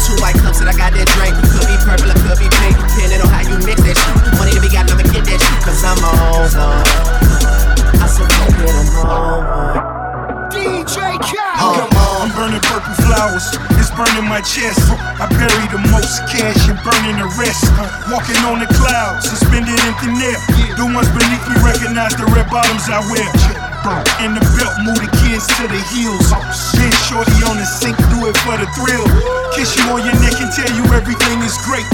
Two white cups that I got that drink. Could be purple or could be pink, depending on how you mix that shit. Money to be got, never get that shit, cause I'm on one. I said, okay, I'm on one. Burning purple flowers, it's burning my chest. I bury the most cash and burning the rest. Walking on the clouds, suspended in thin air. The ones beneath me recognize the red bottoms I wear. And the belt move the kids to the heels. Then shorty on the sink, do it for the thrill. Kiss you on your neck and tell you everything is great.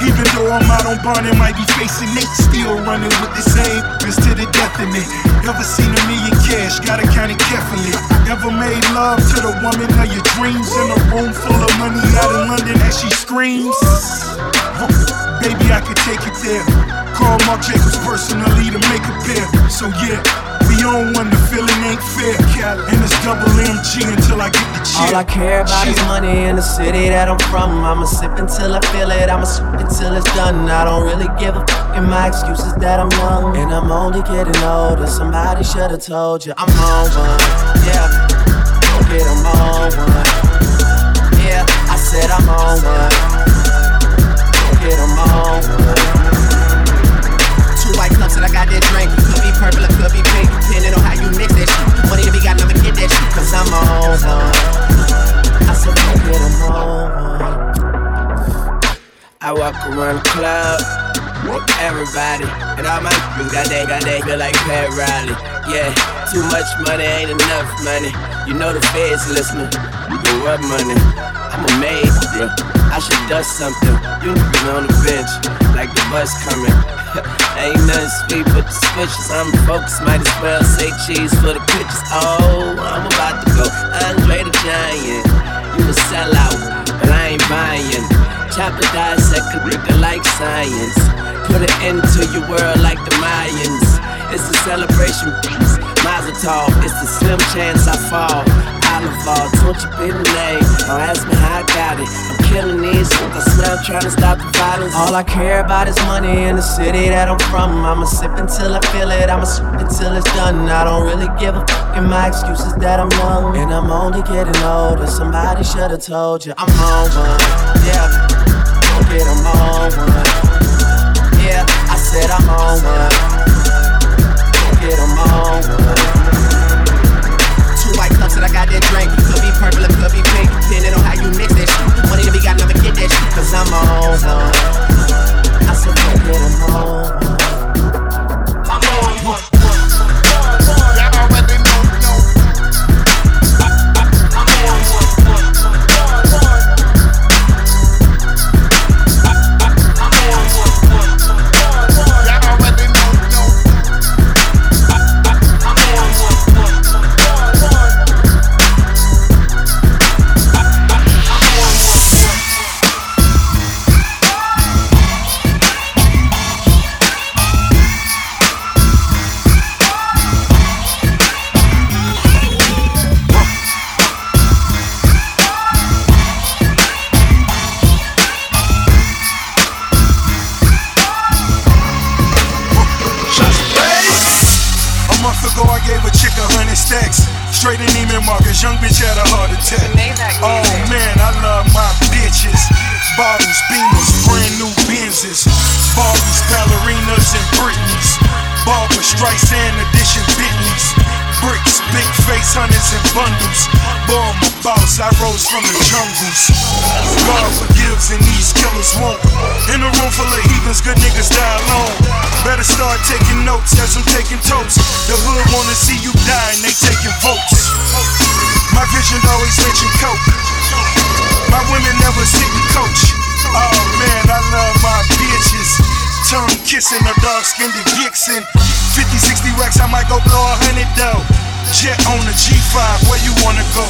Even though I'm out on bond and might be facing Nate, still running with the same bitch to the death of me. Never seen a million cash? Gotta count it carefully. Never made love to the woman of your dreams in a room full of money out in London as she screams? Baby, I could take it there. Call Marc Jacobs personally to make a pair. So yeah, we on one, the feeling ain't fair. And it's double MG until I get the check. All I care about is money in the city that I'm from. I'ma sip until I feel it, I'ma sip until it's done. I don't really give a fuck, and my excuse is that I'm young. And I'm only getting older. Somebody should've told you I'm on one. Yeah, I'm on one. Yeah, I said I'm on one. I'm on one. That I got that drink. Could be purple or could be pink, depending on how you mix that shit. Money to be got, never get that shit, cause I'm on one. I said, okay, I'm on one. I walk around the club everybody, and all my niggas got that, got that, feel like Pat Riley. Yeah, Too much money ain't enough money. You know the feds listening. But what money? I'm amazed, bro. I should dust something. You been on the bench like the bus coming. [LAUGHS] ain't nothing sweet but the switches. I'm focused, might as well say cheese for the pictures. Oh, I'm about to go. Andre the Giant. You a sellout, but I ain't buying. Chopper dissect curriculum like science. Put an end to your world like the Mayans. It's a celebration. Mazel tov, it's a slim chance I fall. Olive don't you be the. Don't ask me how I got it. I'm killing these with the smell, trying to stop the violence. All I care about is money in the city that I'm from. I'ma sip until I feel it. I'ma sip until it's done. I don't really give a fuck. And my excuse is that I'm young. And I'm only getting older. Somebody should've told you I'm on one. Yeah. Get I'm on one. Yeah, I said I'm on one. Get I'm on one. That I got that drink. Could be purple or could be pink. Depending on how you mix that shit. Money to be got, never get that shit. Cause I'm on one. I get I'm on one. I'm on one. Face hunters and bundles. Born boss, I rose from the jungles. God forgives and these killers won't. In a room full of heathens, good niggas die alone. Better start taking notes as I'm taking totes. The hood wanna see you die and they taking votes. My vision always mention coke. My women never sit and coach. Oh man, I love my bitches. Tongue kissing a dark skinned vixen. 50, 60 racks, I might go blow a hundred though. Jet on the G5, where you wanna go?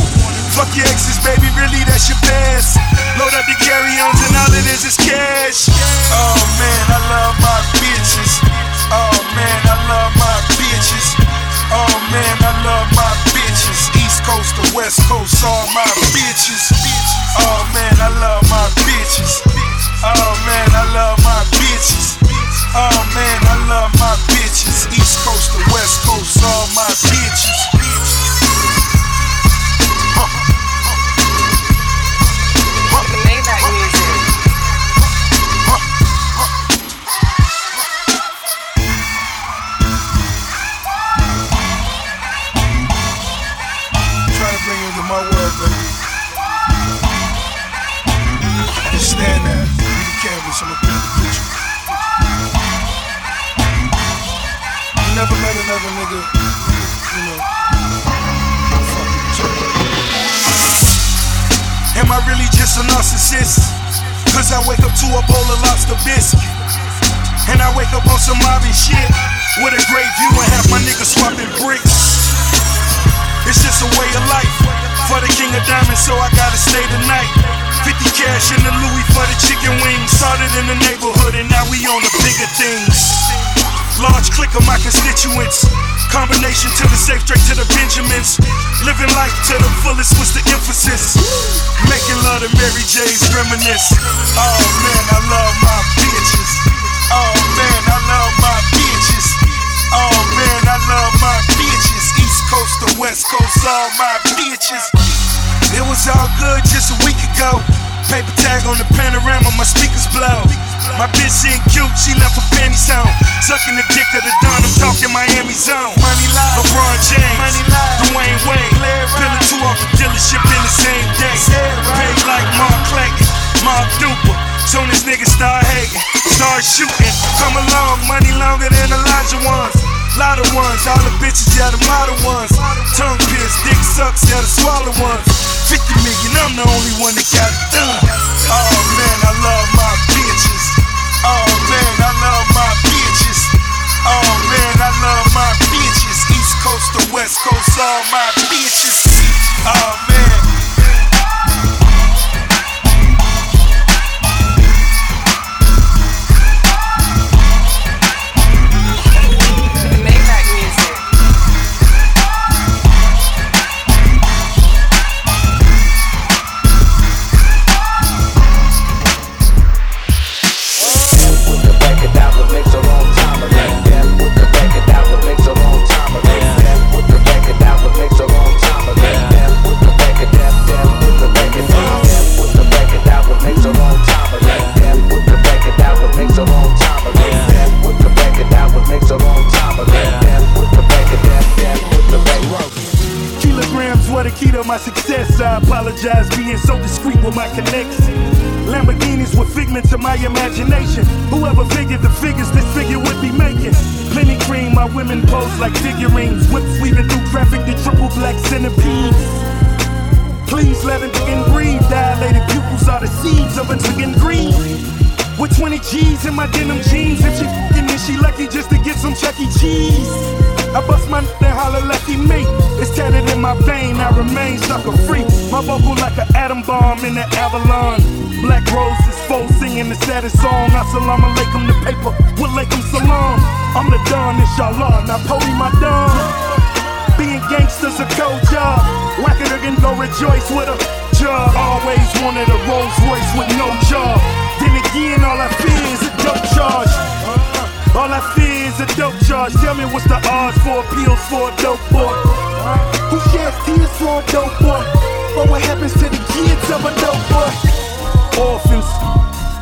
Fuck your exes, baby, really that's your past. Load up the carry-ons and all it is is cash. Oh man, I love my bitches. Oh man, I love my bitches. Oh man, I love my bitches. East Coast to West Coast, all my bitches. Oh man, I love my bitches. Oh man, I love my bitches. Oh man, I love my bitches. East Coast to West Coast, all my bitches. Am I really just a narcissist? Cause I wake up to a bowl of lobster biscuit. And I wake up on some Marvin shit. With a great view and half my niggas swapping bricks. It's just a way of life. For the king of diamonds, so I gotta stay the night. 50 cash in the Louis for the chicken wings. Started in the neighborhood and now we on the bigger things. Large clique of my constituents. Combination to the safe, straight to the Benjamins. Living life to the fullest was the emphasis. Making love to Mary J's reminisce. Oh man, I love my bitches. Oh man, I love my bitches. Oh man, I love my bitches. East Coast to West Coast, all my bitches. It was all good just a week ago. Paper tag on the panorama, my speakers blow. My bitch ain't cute, she left her panties on. Sucking the dick of the Don, I'm talking Miami zone. Money live, LeBron James, Money live, Dwyane Wade. Pillin' two off the dealership in the same day. Paid like Mark Clayton, Mark Duper. Soon as niggas start hating, start shooting. Come along, money longer than Elijah ones. Lot of ones, all the bitches, yeah, the model ones. Tongue pierced, dick sucks, yeah, the swallow ones. 50 million, I'm the only one that got it done. Oh man, I love my. Oh man, I love my bitches. Oh man, I love my bitches. East Coast to West Coast, all my bitches. Oh man. I apologize being so discreet with my connection. Lamborghinis were figments of my imagination. Whoever figured the figures this figure would be making. Plenty cream, my women pose like figurines. Whips weaving through traffic, the triple black centipedes. Please let a chicken breathe. Dilated pupils are the seeds of a chicken green. With 20 G's in my denim jeans. If she fing then she lucky just to get some Chuck E. Cheese. I bust my n- and holler lucky me. It's tatted in my vein, I remain sucker free. My vocal like an atom bomb in the Avalon. Black roses, foe singing the saddest song. Assalamu alaikum the paper, with alaikum salam. I'm the Don, inshallah. Now pony my Don. Being gangsters a cold job. Whack it again, go rejoice with a job. Always wanted a Rolls Royce with no job. Then again, all I fear is a dope charge. All I fear is a dope charge. Tell me what's the odds for appeals for a dope boy? Who sheds tears for a dope boy? Or what happens to the kids of a dope boy? Orphans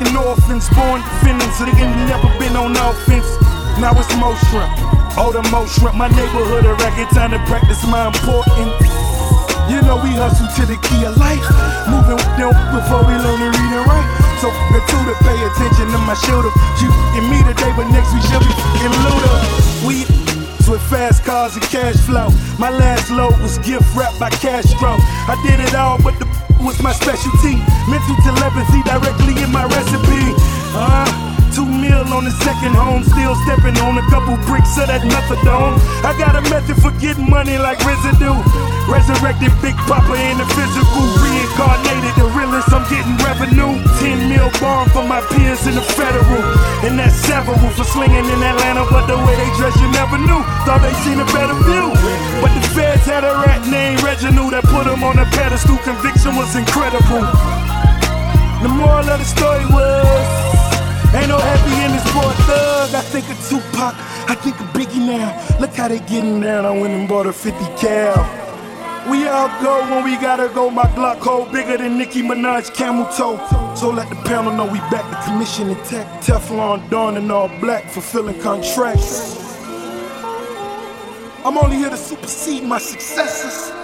and orphans born defendants. So they ain't never been on offense. Now it's mo shrimp. Oh, the mo shrimp. My neighborhood a racket. Time to practice my importance. You know we hustle to the key of life. Moving with them before we learn to read and write. So the to pay attention to my shoulder. You and me today, but next we should be fucking looter. We with fast cars and cash flow. My last load was gift wrapped by Castro. I did it all, but the was my specialty. Mental telepathy directly in my recipe. Uh, Two mil on the second home, still stepping on a couple bricks of that methadone. I got a method for getting money like residue. Resurrected Big Poppa in the physical, reincarnated the realest. I'm getting revenue. 10 mil bomb for my peers in the federal. And that's several for slinging in Atlanta, but the way they dress, you never knew. Thought they seen a better view. But the feds had a rat named Reginald that put him on a pedestal. Conviction was incredible. The moral of the story was. Ain't no happy endings for a thug. I think of Tupac, I think of Biggie now. Look how they getting down. I went and bought a 50 cal. We all go when we gotta go. My Glock hold bigger than Nicki Minaj camel toe. So let the panel know we back to commission attack. Teflon Don and all black, fulfilling contracts. I'm only here to supersede my successors.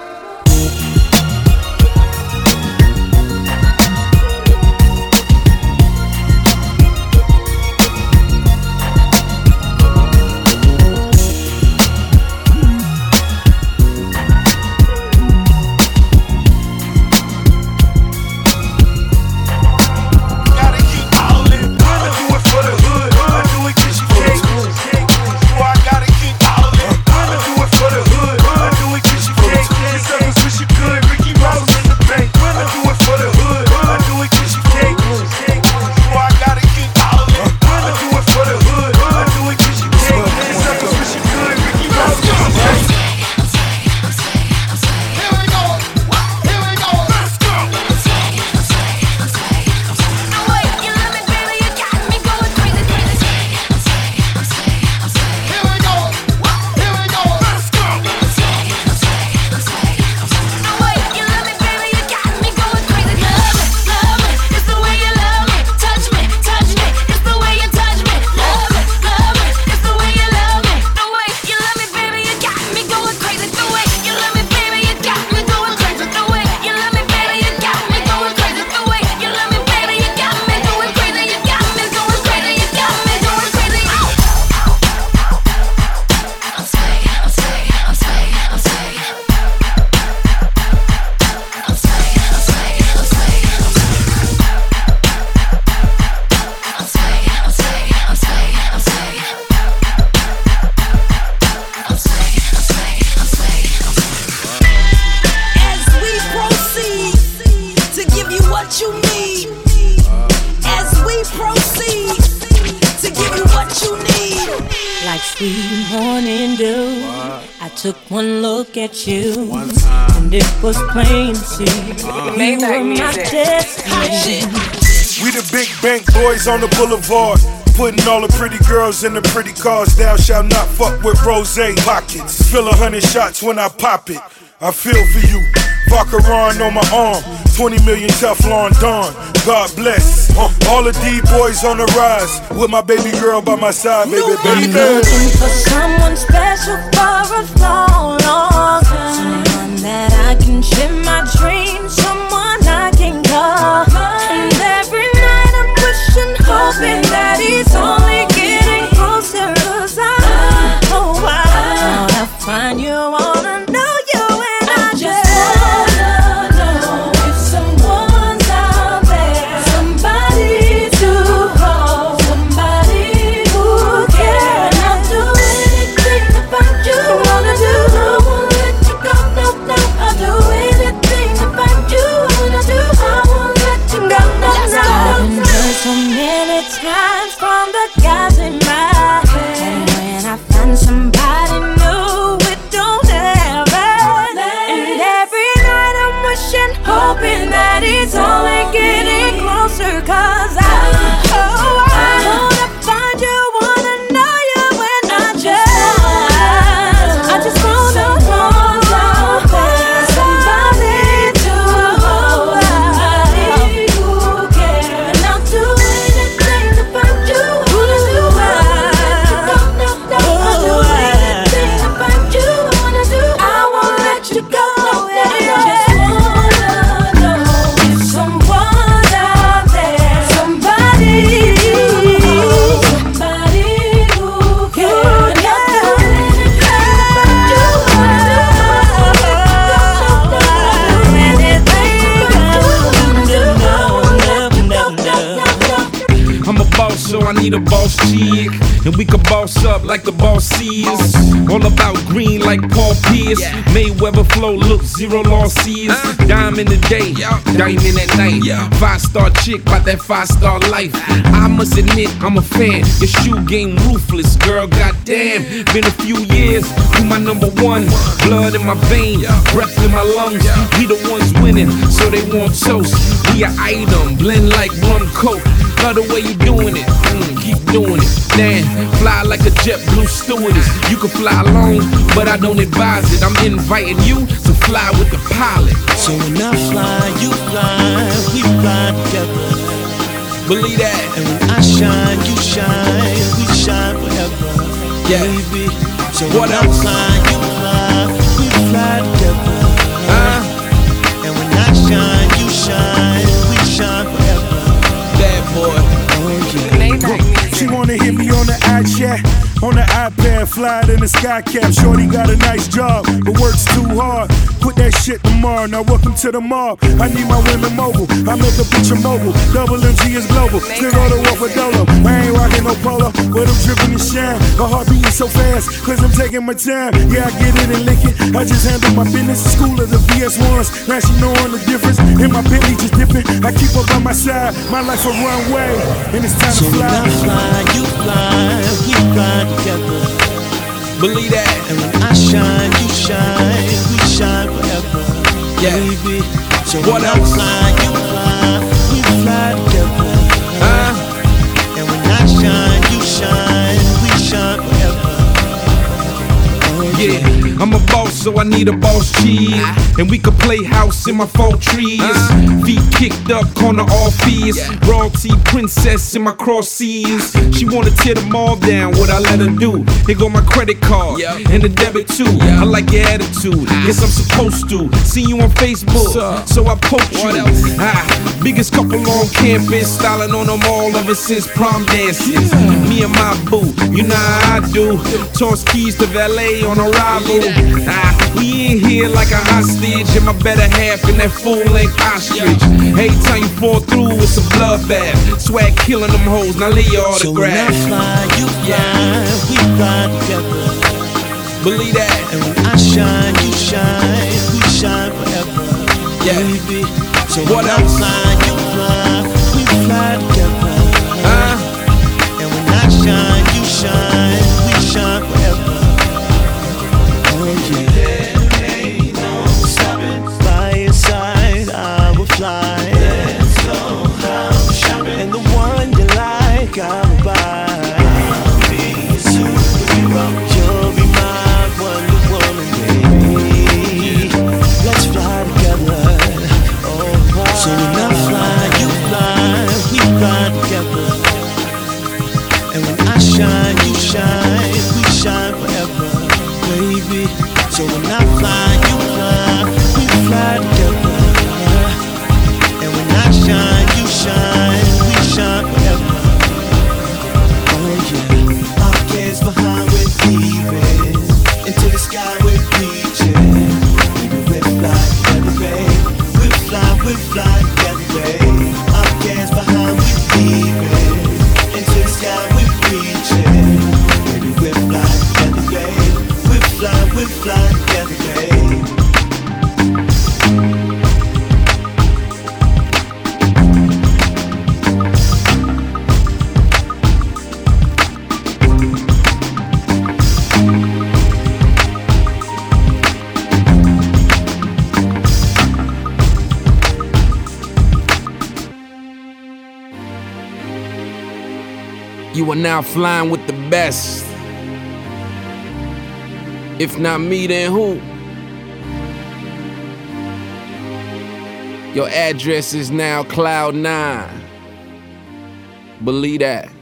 Plain to see you Maybach were my music. destiny. We the big bank boys on the boulevard. Putting all the pretty girls in the pretty cars. Thou shalt not fuck with rose pockets. Fill a hundred shots when I pop it. I feel for you. Vacheron on my arm. 20 million Teflon Don. God bless. Uh, all the D boys on the rise. With my baby girl by my side, baby, I'm baby. looking for someone special for a long, long time. That I can share my dreams, someone I can call. Chick. And we can boss up like the boss is. All about green like Paul Pierce. Mayweather flow, look, zero losses. Dime in the day, diamond at night. Five star chick, about that five star life. I must admit, I'm a fan. Your shoe game ruthless, girl, goddamn. Been a few years, you my number one. Blood in my veins, breath in my lungs. We the ones winning, so they want toast. We a item, blend like rum coke. Love the way you doing it, mm, doing it. Damn, fly like a JetBlue stewardess. You can fly alone, but I don't advise it. I'm inviting you to fly with the pilot. So when I fly, you fly, we fly together. Believe that. And when I shine, you shine, we shine forever. Yeah. Baby. So What when else? I fly, you fly, we fly together. Uh, And when I shine, me on the iChat, on the iPad, fly in the sky cap. Shorty got a nice job, but works too hard. Quit that shit tomorrow. Now welcome to the mob. I need my women mobile. I make a bitch a mobile. Double MG is global. Still go to war for Dolo. I ain't rocking no polo, but I'm dripping and shine. My heart beating so fast, cause I'm taking my time. Yeah, I get it and lick it. I just handle my business. School of the VS1s. Now she knowing the difference. In my Bentley just dipping. I keep her by my side. My life a runway. And it's time So to when I fly. fly, you fly, we fly together. Believe that. And when I shine, you shine, we shine forever. Yeah. Baby. So What when else? I fly, you fly, we fly together. Uh, And when I shine, you shine, we shine forever. yeah, I'm a boss, so I need a boss chick. And we could play house in my fall trees. Feet kicked up, corner all fears. Royalty princess in my cross seas. She wanna tear them all down, what I let her do. Here go my credit card and the debit too. I like your attitude, yes I'm supposed to. See you on Facebook, so I poke you. Ah, biggest couple on campus, styling on them all ever since prom dances. Me and my boo, you know how I do. Toss keys to valet on arrival. Ah, we in here like a hostage, and my better half in that full-length ostrich. Every time you fall through, it's a bloodbath. Swag killing them hoes, now lay your autograph. So when fly, you fly, yeah. we fly together. Believe that. And when I shine, you shine, we shine forever. Yeah. Baby. So what when else? I fly, you fly, we fly together. Uh. And when I shine, you shine. now flying with the best. If not me, then who? Your address is now Cloud9. Believe that.